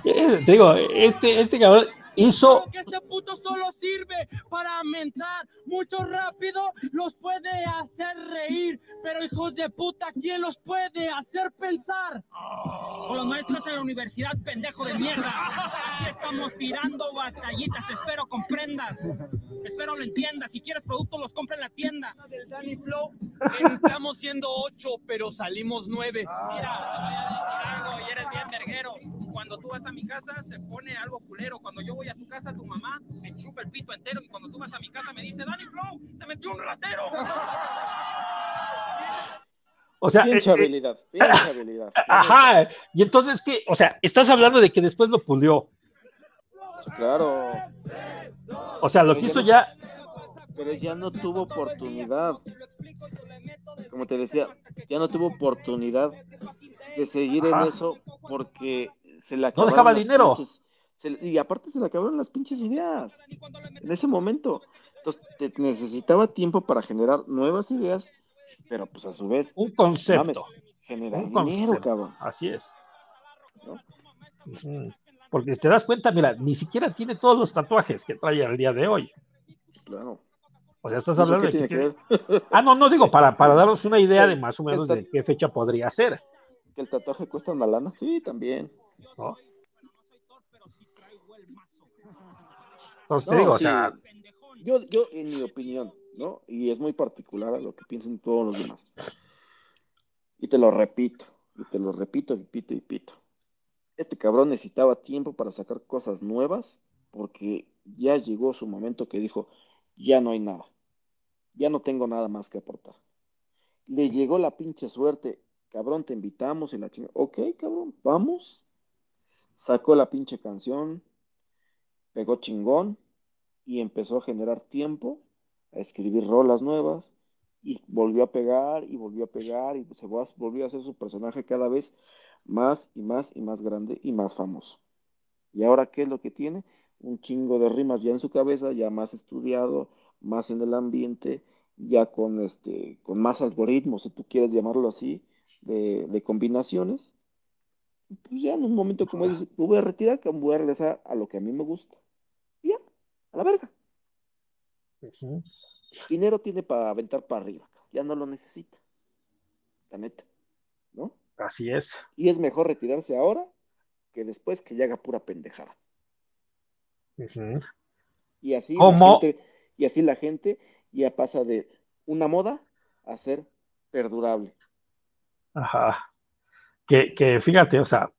eh, te digo, este, este cabrón hizo, que este puto solo sirve para mentar. Mucho rápido los puede hacer reír, pero hijos de puta, ¿quién los puede hacer pensar? O los maestros en la universidad, pendejo de mierda. Aquí estamos tirando batallitas, espero comprendas. Espero lo entiendas. Si quieres productos, los compra en la tienda. Del Danny Flow, entramos siendo ocho, pero salimos nueve. Mira, te voy a decir algo y eres bien verguero. Cuando tú vas a mi casa, se pone algo culero. Cuando yo voy a tu casa, tu mamá me chupa el pito entero. Y cuando tú vas a mi casa, me dice, Danny Flow, se metió un ratero. o sea, Pinche eh, eh, habilidad, pinche habilidad. ajá, y entonces, ¿qué? O sea, estás hablando de que después lo pulió, Claro, o sea, lo Pero que ya hizo no- ya, pero ya no tuvo oportunidad. Como te decía, ya no tuvo oportunidad de seguir en eso porque se le No dejaba dinero. pinches- se le- y aparte se le acabaron las pinches ideas en ese momento. Entonces te necesitaba tiempo para generar nuevas ideas, pero pues a su vez, un concepto, generar un dinero, concepto, cabrón. así es. ¿no? Ujú. Porque te das cuenta, mira, ni siquiera tiene todos los tatuajes que trae al día de hoy. Claro. O sea, estás ¿Eso hablando de que tiene? Ah, no, no digo, para, para darnos una idea de más o menos de qué fecha podría ser, ¿Que el tatuaje cuesta una lana? Sí, también. ¿No? No, digo, o sí. sea, Yo, yo, en mi opinión, ¿no? Y es muy particular a lo que piensan todos los demás. Y te lo repito, y te lo repito, y repito, y repito. Este cabrón necesitaba tiempo para sacar cosas nuevas, porque ya llegó su momento que dijo, ya no hay nada, ya no tengo nada más que aportar. Le llegó la pinche suerte, cabrón, te invitamos y la chinga. Ok, cabrón, vamos. Sacó la pinche canción, pegó chingón y empezó a generar tiempo a escribir rolas nuevas y volvió a pegar y volvió a pegar y se volvió a hacer su personaje cada vez más y más y más grande y más famoso. ¿Y ahora qué es lo que tiene? Un chingo de rimas ya en su cabeza, ya más estudiado, más en el ambiente, ya con este, con más algoritmos, si tú quieres llamarlo así, de, de combinaciones. Pues ya en un momento como dices, me voy a retirar, que voy a regresar a lo que a mí me gusta. Y ya, a la verga. Dinero tiene para aventar para arriba, ya no lo necesita. La neta, ¿no? Así es. Y es mejor retirarse ahora que después que ya haga pura pendejada. Y así la ¿Cómo? gente, y así la gente ya pasa de una moda a ser perdurable. Ajá. Que, fíjate, o sea,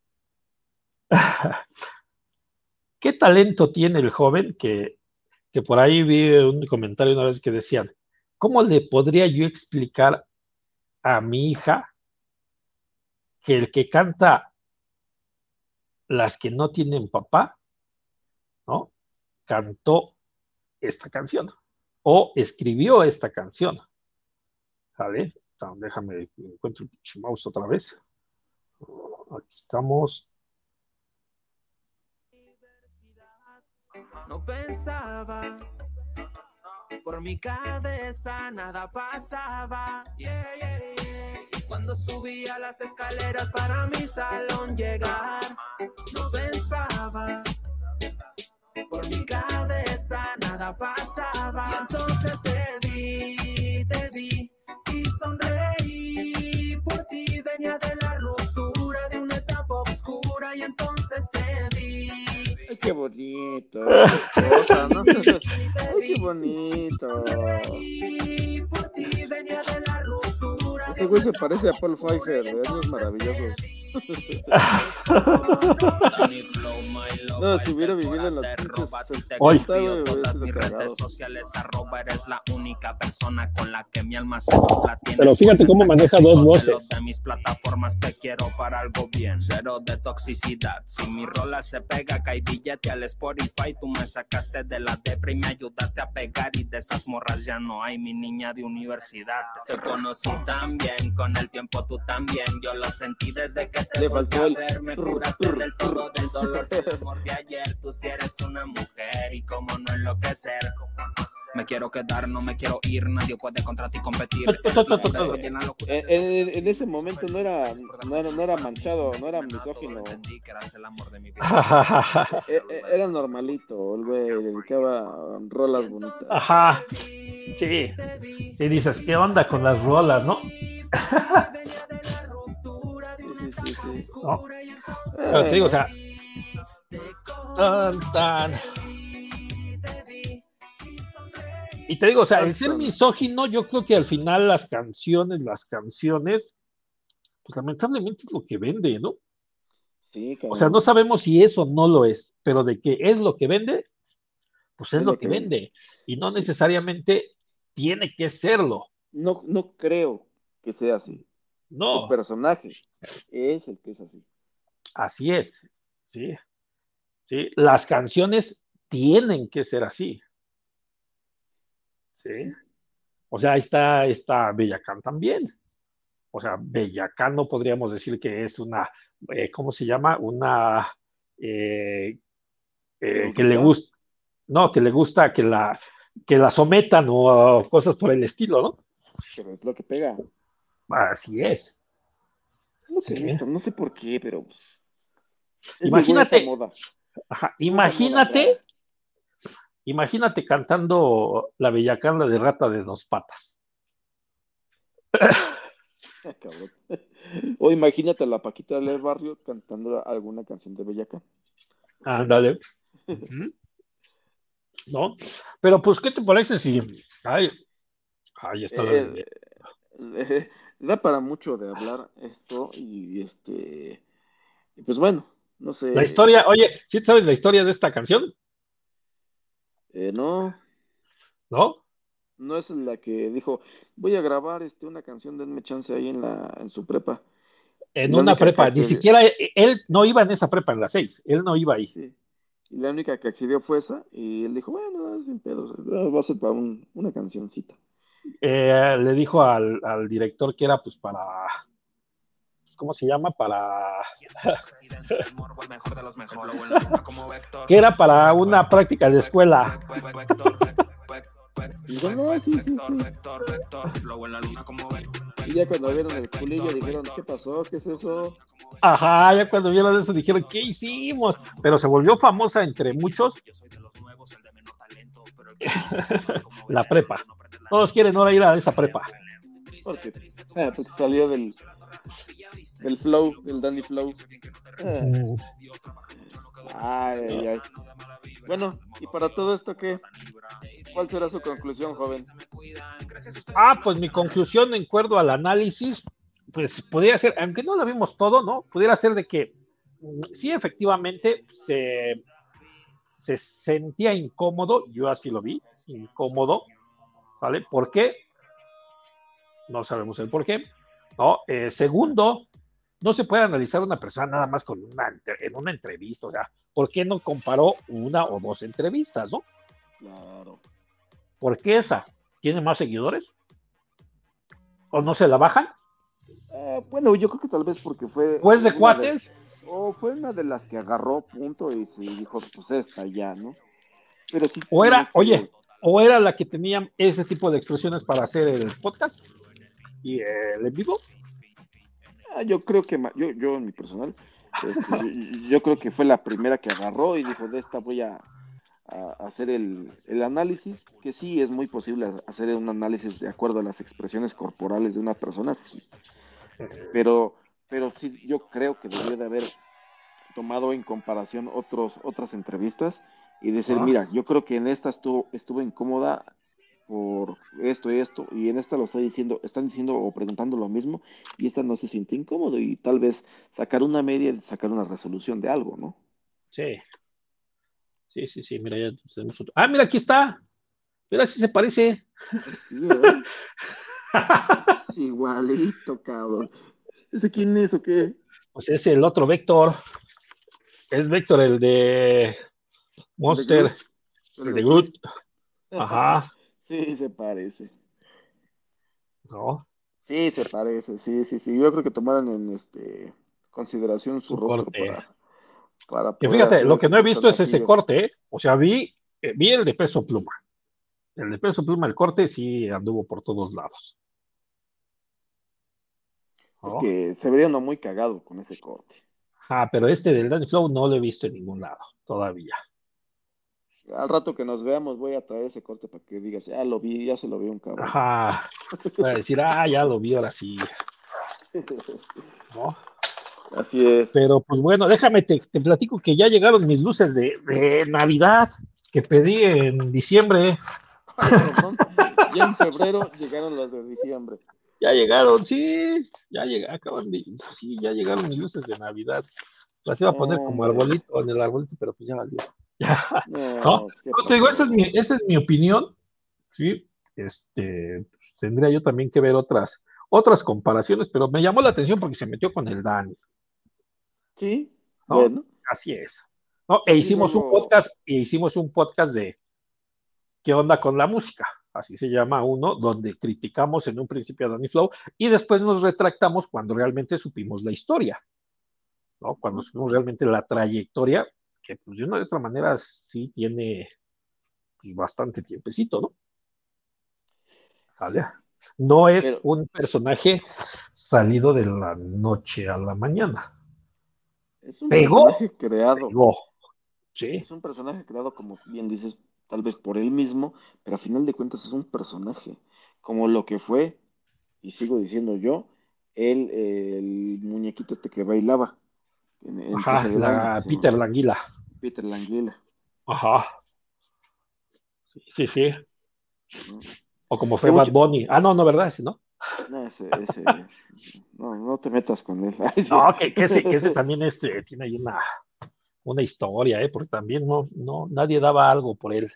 ¿qué talento tiene el joven que, que por ahí vi un comentario una vez que decían, ¿cómo le podría yo explicar a mi hija que el que canta las que no tienen papá, ¿no? Cantó esta canción o escribió esta canción. ¿Vale? Déjame encuentro el mouse otra vez. Aquí estamos. No pensaba, por mi cabeza nada pasaba. Yeah, yeah, yeah. Y cuando subía las escaleras para mi salón llegar, no pensaba, por mi cabeza nada pasaba. Y entonces te vi, te vi y sonreí y entonces te vi. Ay, qué bonito. Ay, qué bonito. Ese güey se parece a Paul Pfeiffer, de años maravillosos. No, si hubiera vivido en los Hoy. 70, güey, hubiera Todas sido mis cagado. redes sociales, arroba eres la única persona con la que mi alma se la tiene. Pero fíjate cómo maneja dos voces. De mis plataformas te quiero para algo bien. Cero de toxicidad. Si mi rola se pega, cae billete al Spotify. Tú me sacaste de la depre y me ayudaste a pegar. Y de esas morras ya no hay, mi niña de universidad. Te conocí también, con el tiempo tú también. Yo lo sentí desde que te Le faltó el ver. Me curaste del todo del dolor del amor de ayer. Tú si eres una mujer y cómo no enloquecer. Me quiero quedar, no me quiero ir, nadie puede contra ti competir. Pura estoy en ese momento no era, no era, no era manchado, no era misógino. Entendí que eras el amor de mi vida. Era normalito, el güey dedicaba rolas bonitas. Ajá. Sí. Sí, dices, ¿qué onda con las rolas, no? Sí, sí, sí, sí. ¿No? Pero te digo, o sea. Tan, tan. Y te digo, o sea, el ser misógino, yo creo que al final las canciones, las canciones, pues lamentablemente es lo que vende, ¿no? Sí, O sea, no sabemos si eso no lo es, pero de que es lo que vende, pues es, lo que vende. Y no necesariamente tiene que serlo. No, no creo que sea así. No. El personaje es el que es así. Así es, sí. Sí, las canciones tienen que ser así. Sí. O sea, ahí está, está Bellacán también. O sea, Bellacán no podríamos decir que es una, eh, ¿cómo se llama? Una eh, eh, que le gusta, no, que le gusta que la, que la sometan o cosas por el estilo, ¿no? Pero es lo que pega. Así es. Es lo que Sí. he visto. No sé por qué, pero. pues, es Imagínate, moda. Ajá, imagínate, imagínate cantando la bellacana de rata de dos patas. Ah. O imagínate a la Paquita del barrio cantando alguna canción de Bellaca. Ándale. ¿No? Pero pues, ¿qué te parece si... Ay, ay, está Eh, eh, da para mucho de hablar esto y este. Pues bueno, no sé. La historia, oye, ¿sí sabes la historia de esta canción? Eh, no, ¿No? no es la que dijo, voy a grabar este, una canción, denme chance ahí en la, en su prepa. En una prepa, ni siquiera, él no iba en esa prepa en la seis, él no iba ahí. Sí. Y la única que accedió fue esa. Y él dijo, bueno, sin pedos, va a ser para un- una cancioncita. Eh, le dijo al, al director que era pues para, ¿cómo se llama? Para, que era para una práctica de escuela. Y dijo, no, sí, sí, sí. Y ya cuando vieron el culillo dijeron, ¿qué pasó? ¿Qué es eso? Ajá, ya cuando vieron eso dijeron, ¿qué hicimos? Pero se volvió famosa entre muchos. La prepa. Todos quieren ahora ir a esa prepa. Porque, ah, porque salió del, del flow, del Danny Flow. Ah. Ay, ay, ay. Bueno, y para todo esto, ¿qué? ¿Cuál será su conclusión, joven? Ah, pues mi conclusión en acuerdo al análisis, pues podría ser, aunque no lo vimos todo, ¿no? Pudiera ser de que mm, sí, efectivamente, se, se sentía incómodo, yo así lo vi, incómodo, ¿vale? ¿Por qué? No sabemos el por qué. ¿no? Eh, segundo, no se puede analizar una persona nada más con una, en una entrevista, o sea, ¿por qué no comparó una o dos entrevistas, no? Claro. ¿Por qué esa? ¿Tiene más seguidores? ¿O no se la bajan? Eh, bueno, yo creo que tal vez porque fue. ¿Pues de cuates? o fue una de las que agarró punto y se dijo, pues esta ya, ¿no? Pero sí. ¿O era, oye, o era la que tenía ese tipo de expresiones para hacer el podcast y el en vivo? Ah, yo creo que, yo, yo en mi personal, este, yo, creo que fue la primera que agarró y dijo, de esta voy a, hacer el, el análisis, que sí es muy posible hacer un análisis de acuerdo a las expresiones corporales de una persona, sí. Pero, pero sí, yo creo que debería de haber tomado en comparación otros, otras entrevistas y decir, Ah. mira, yo creo que en esta estuvo, estuvo incómoda por esto y esto, y en esta lo está diciendo, están diciendo o preguntando lo mismo, y esta no se siente incómodo, y tal vez sacar una media y sacar una resolución de algo, ¿no? Sí. Sí, sí, sí, mira, ya tenemos otro. Ah, mira, aquí está. Mira si se parece. Sí. Es igualito, cabrón. ¿Ese quién es o qué? Pues es el otro Vector. Es Vector, el de Monster, de Groot. Ajá. Sí, se parece. No. Sí, se parece, sí, sí, sí. Yo creo que tomaron en este consideración su, Su rostro corte. para, para Que fíjate, lo que no he visto es ese corte, ¿eh? O sea, vi, eh, vi el de peso pluma. El de peso pluma, el corte sí anduvo por todos lados. Es que se vería uno muy cagado con ese corte. Ah, pero este del Danny Flow no lo he visto en ningún lado todavía. Al rato que nos veamos voy a traer ese corte para que digas, ya lo vi, ya se lo vi un cabrón. Ajá. Voy a decir, ah, ya lo vi ahora sí. ¿no? Así es. Pero pues bueno, déjame, te, te platico que ya llegaron mis luces de, de Navidad que pedí en diciembre. Cabrón. Ya en febrero llegaron las de diciembre. Ya llegaron, sí, ya llegaron, acaban de, sí, ya llegaron mis luces de Navidad. Las iba a poner como Hombre. arbolito en el arbolito, pero pues ya valió. No, ¿No? Pues te digo, esa es mi, esa es mi opinión. Sí, este, pues, tendría yo también que ver otras, otras comparaciones, pero me llamó la atención porque se metió con el Dani. Sí, ¿no? bueno. Así es. ¿no? E hicimos un podcast, e hicimos un podcast de ¿Qué onda con la música? Así se llama uno, donde criticamos en un principio a Danny Flow y después nos retractamos cuando realmente supimos la historia, ¿no? Cuando supimos realmente la trayectoria, que pues de una u otra manera sí tiene pues, bastante tiempecito, ¿no? No es Pero- un personaje salido de la noche a la mañana. Es un Pegó. personaje creado. Pegó. Sí. Es un personaje creado, como bien dices, tal vez por él mismo, pero a final de cuentas es un personaje. Como lo que fue, y sigo diciendo yo, el, el muñequito este que bailaba. En, en Ajá, de la Peter Languila. Peter Languila. Ajá. Sí, sí, sí. ¿no? O como fue Bad mucho- Bunny. Ah, no, no, ¿verdad? Ese, ¿no? No, ese, ese, no, no te metas con él. No, que, que ese, que ese también este, tiene ahí una, una historia, ¿eh? Porque también no, no, nadie daba algo por él.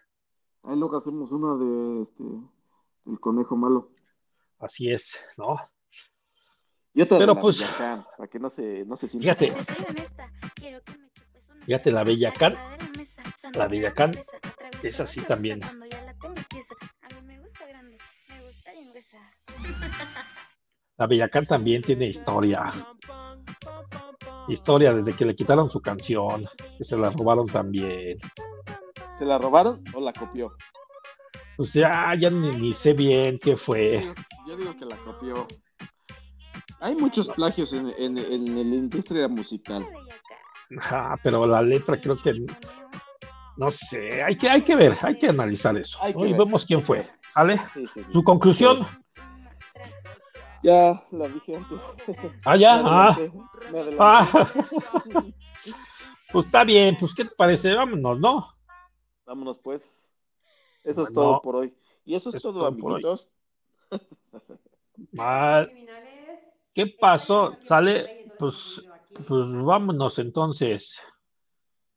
Ahí luego hacemos una de este, el conejo malo. Así es, ¿no? Y otra Pero pues- Bellacán, para que no se, no se sienta. Fíjate, Te soy honesta, quiero que me chupes una fíjate la Bellacán. La Villacán es así también. La Villacán también tiene historia. Historia desde que le quitaron su canción, que se la robaron también. ¿Se la robaron o la copió? Pues ya, ya ni, ni sé bien qué fue. Yo digo que la copió. Hay muchos plagios en, en, en la industria musical. Ajá, pero la letra creo que no sé, hay que, hay que ver, hay que analizar eso. Hay que ¿no? Y ver. vemos quién fue. ¿Sale? Sí, sí, sí. Su conclusión. Ya la dije antes. Ah, ya. Me Ah. Ah. Pues está bien, pues ¿qué te parece? Vámonos, ¿no? Vámonos pues. Eso es todo por hoy. Y eso es, es todo, todo amiguitos. Ah, ¿Qué pasó? ¿Sale? Pues, pues vámonos entonces.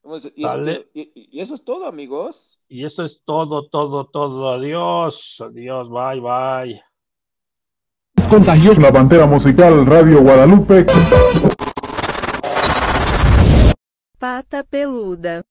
Vamos, Y eso, Dale. y- y- y eso es todo, amigos. Y eso es todo, todo, todo. Adiós. Adiós. Bye, bye. Contagiosa la Pantera Musical Radio Guadalupe. Pata peluda.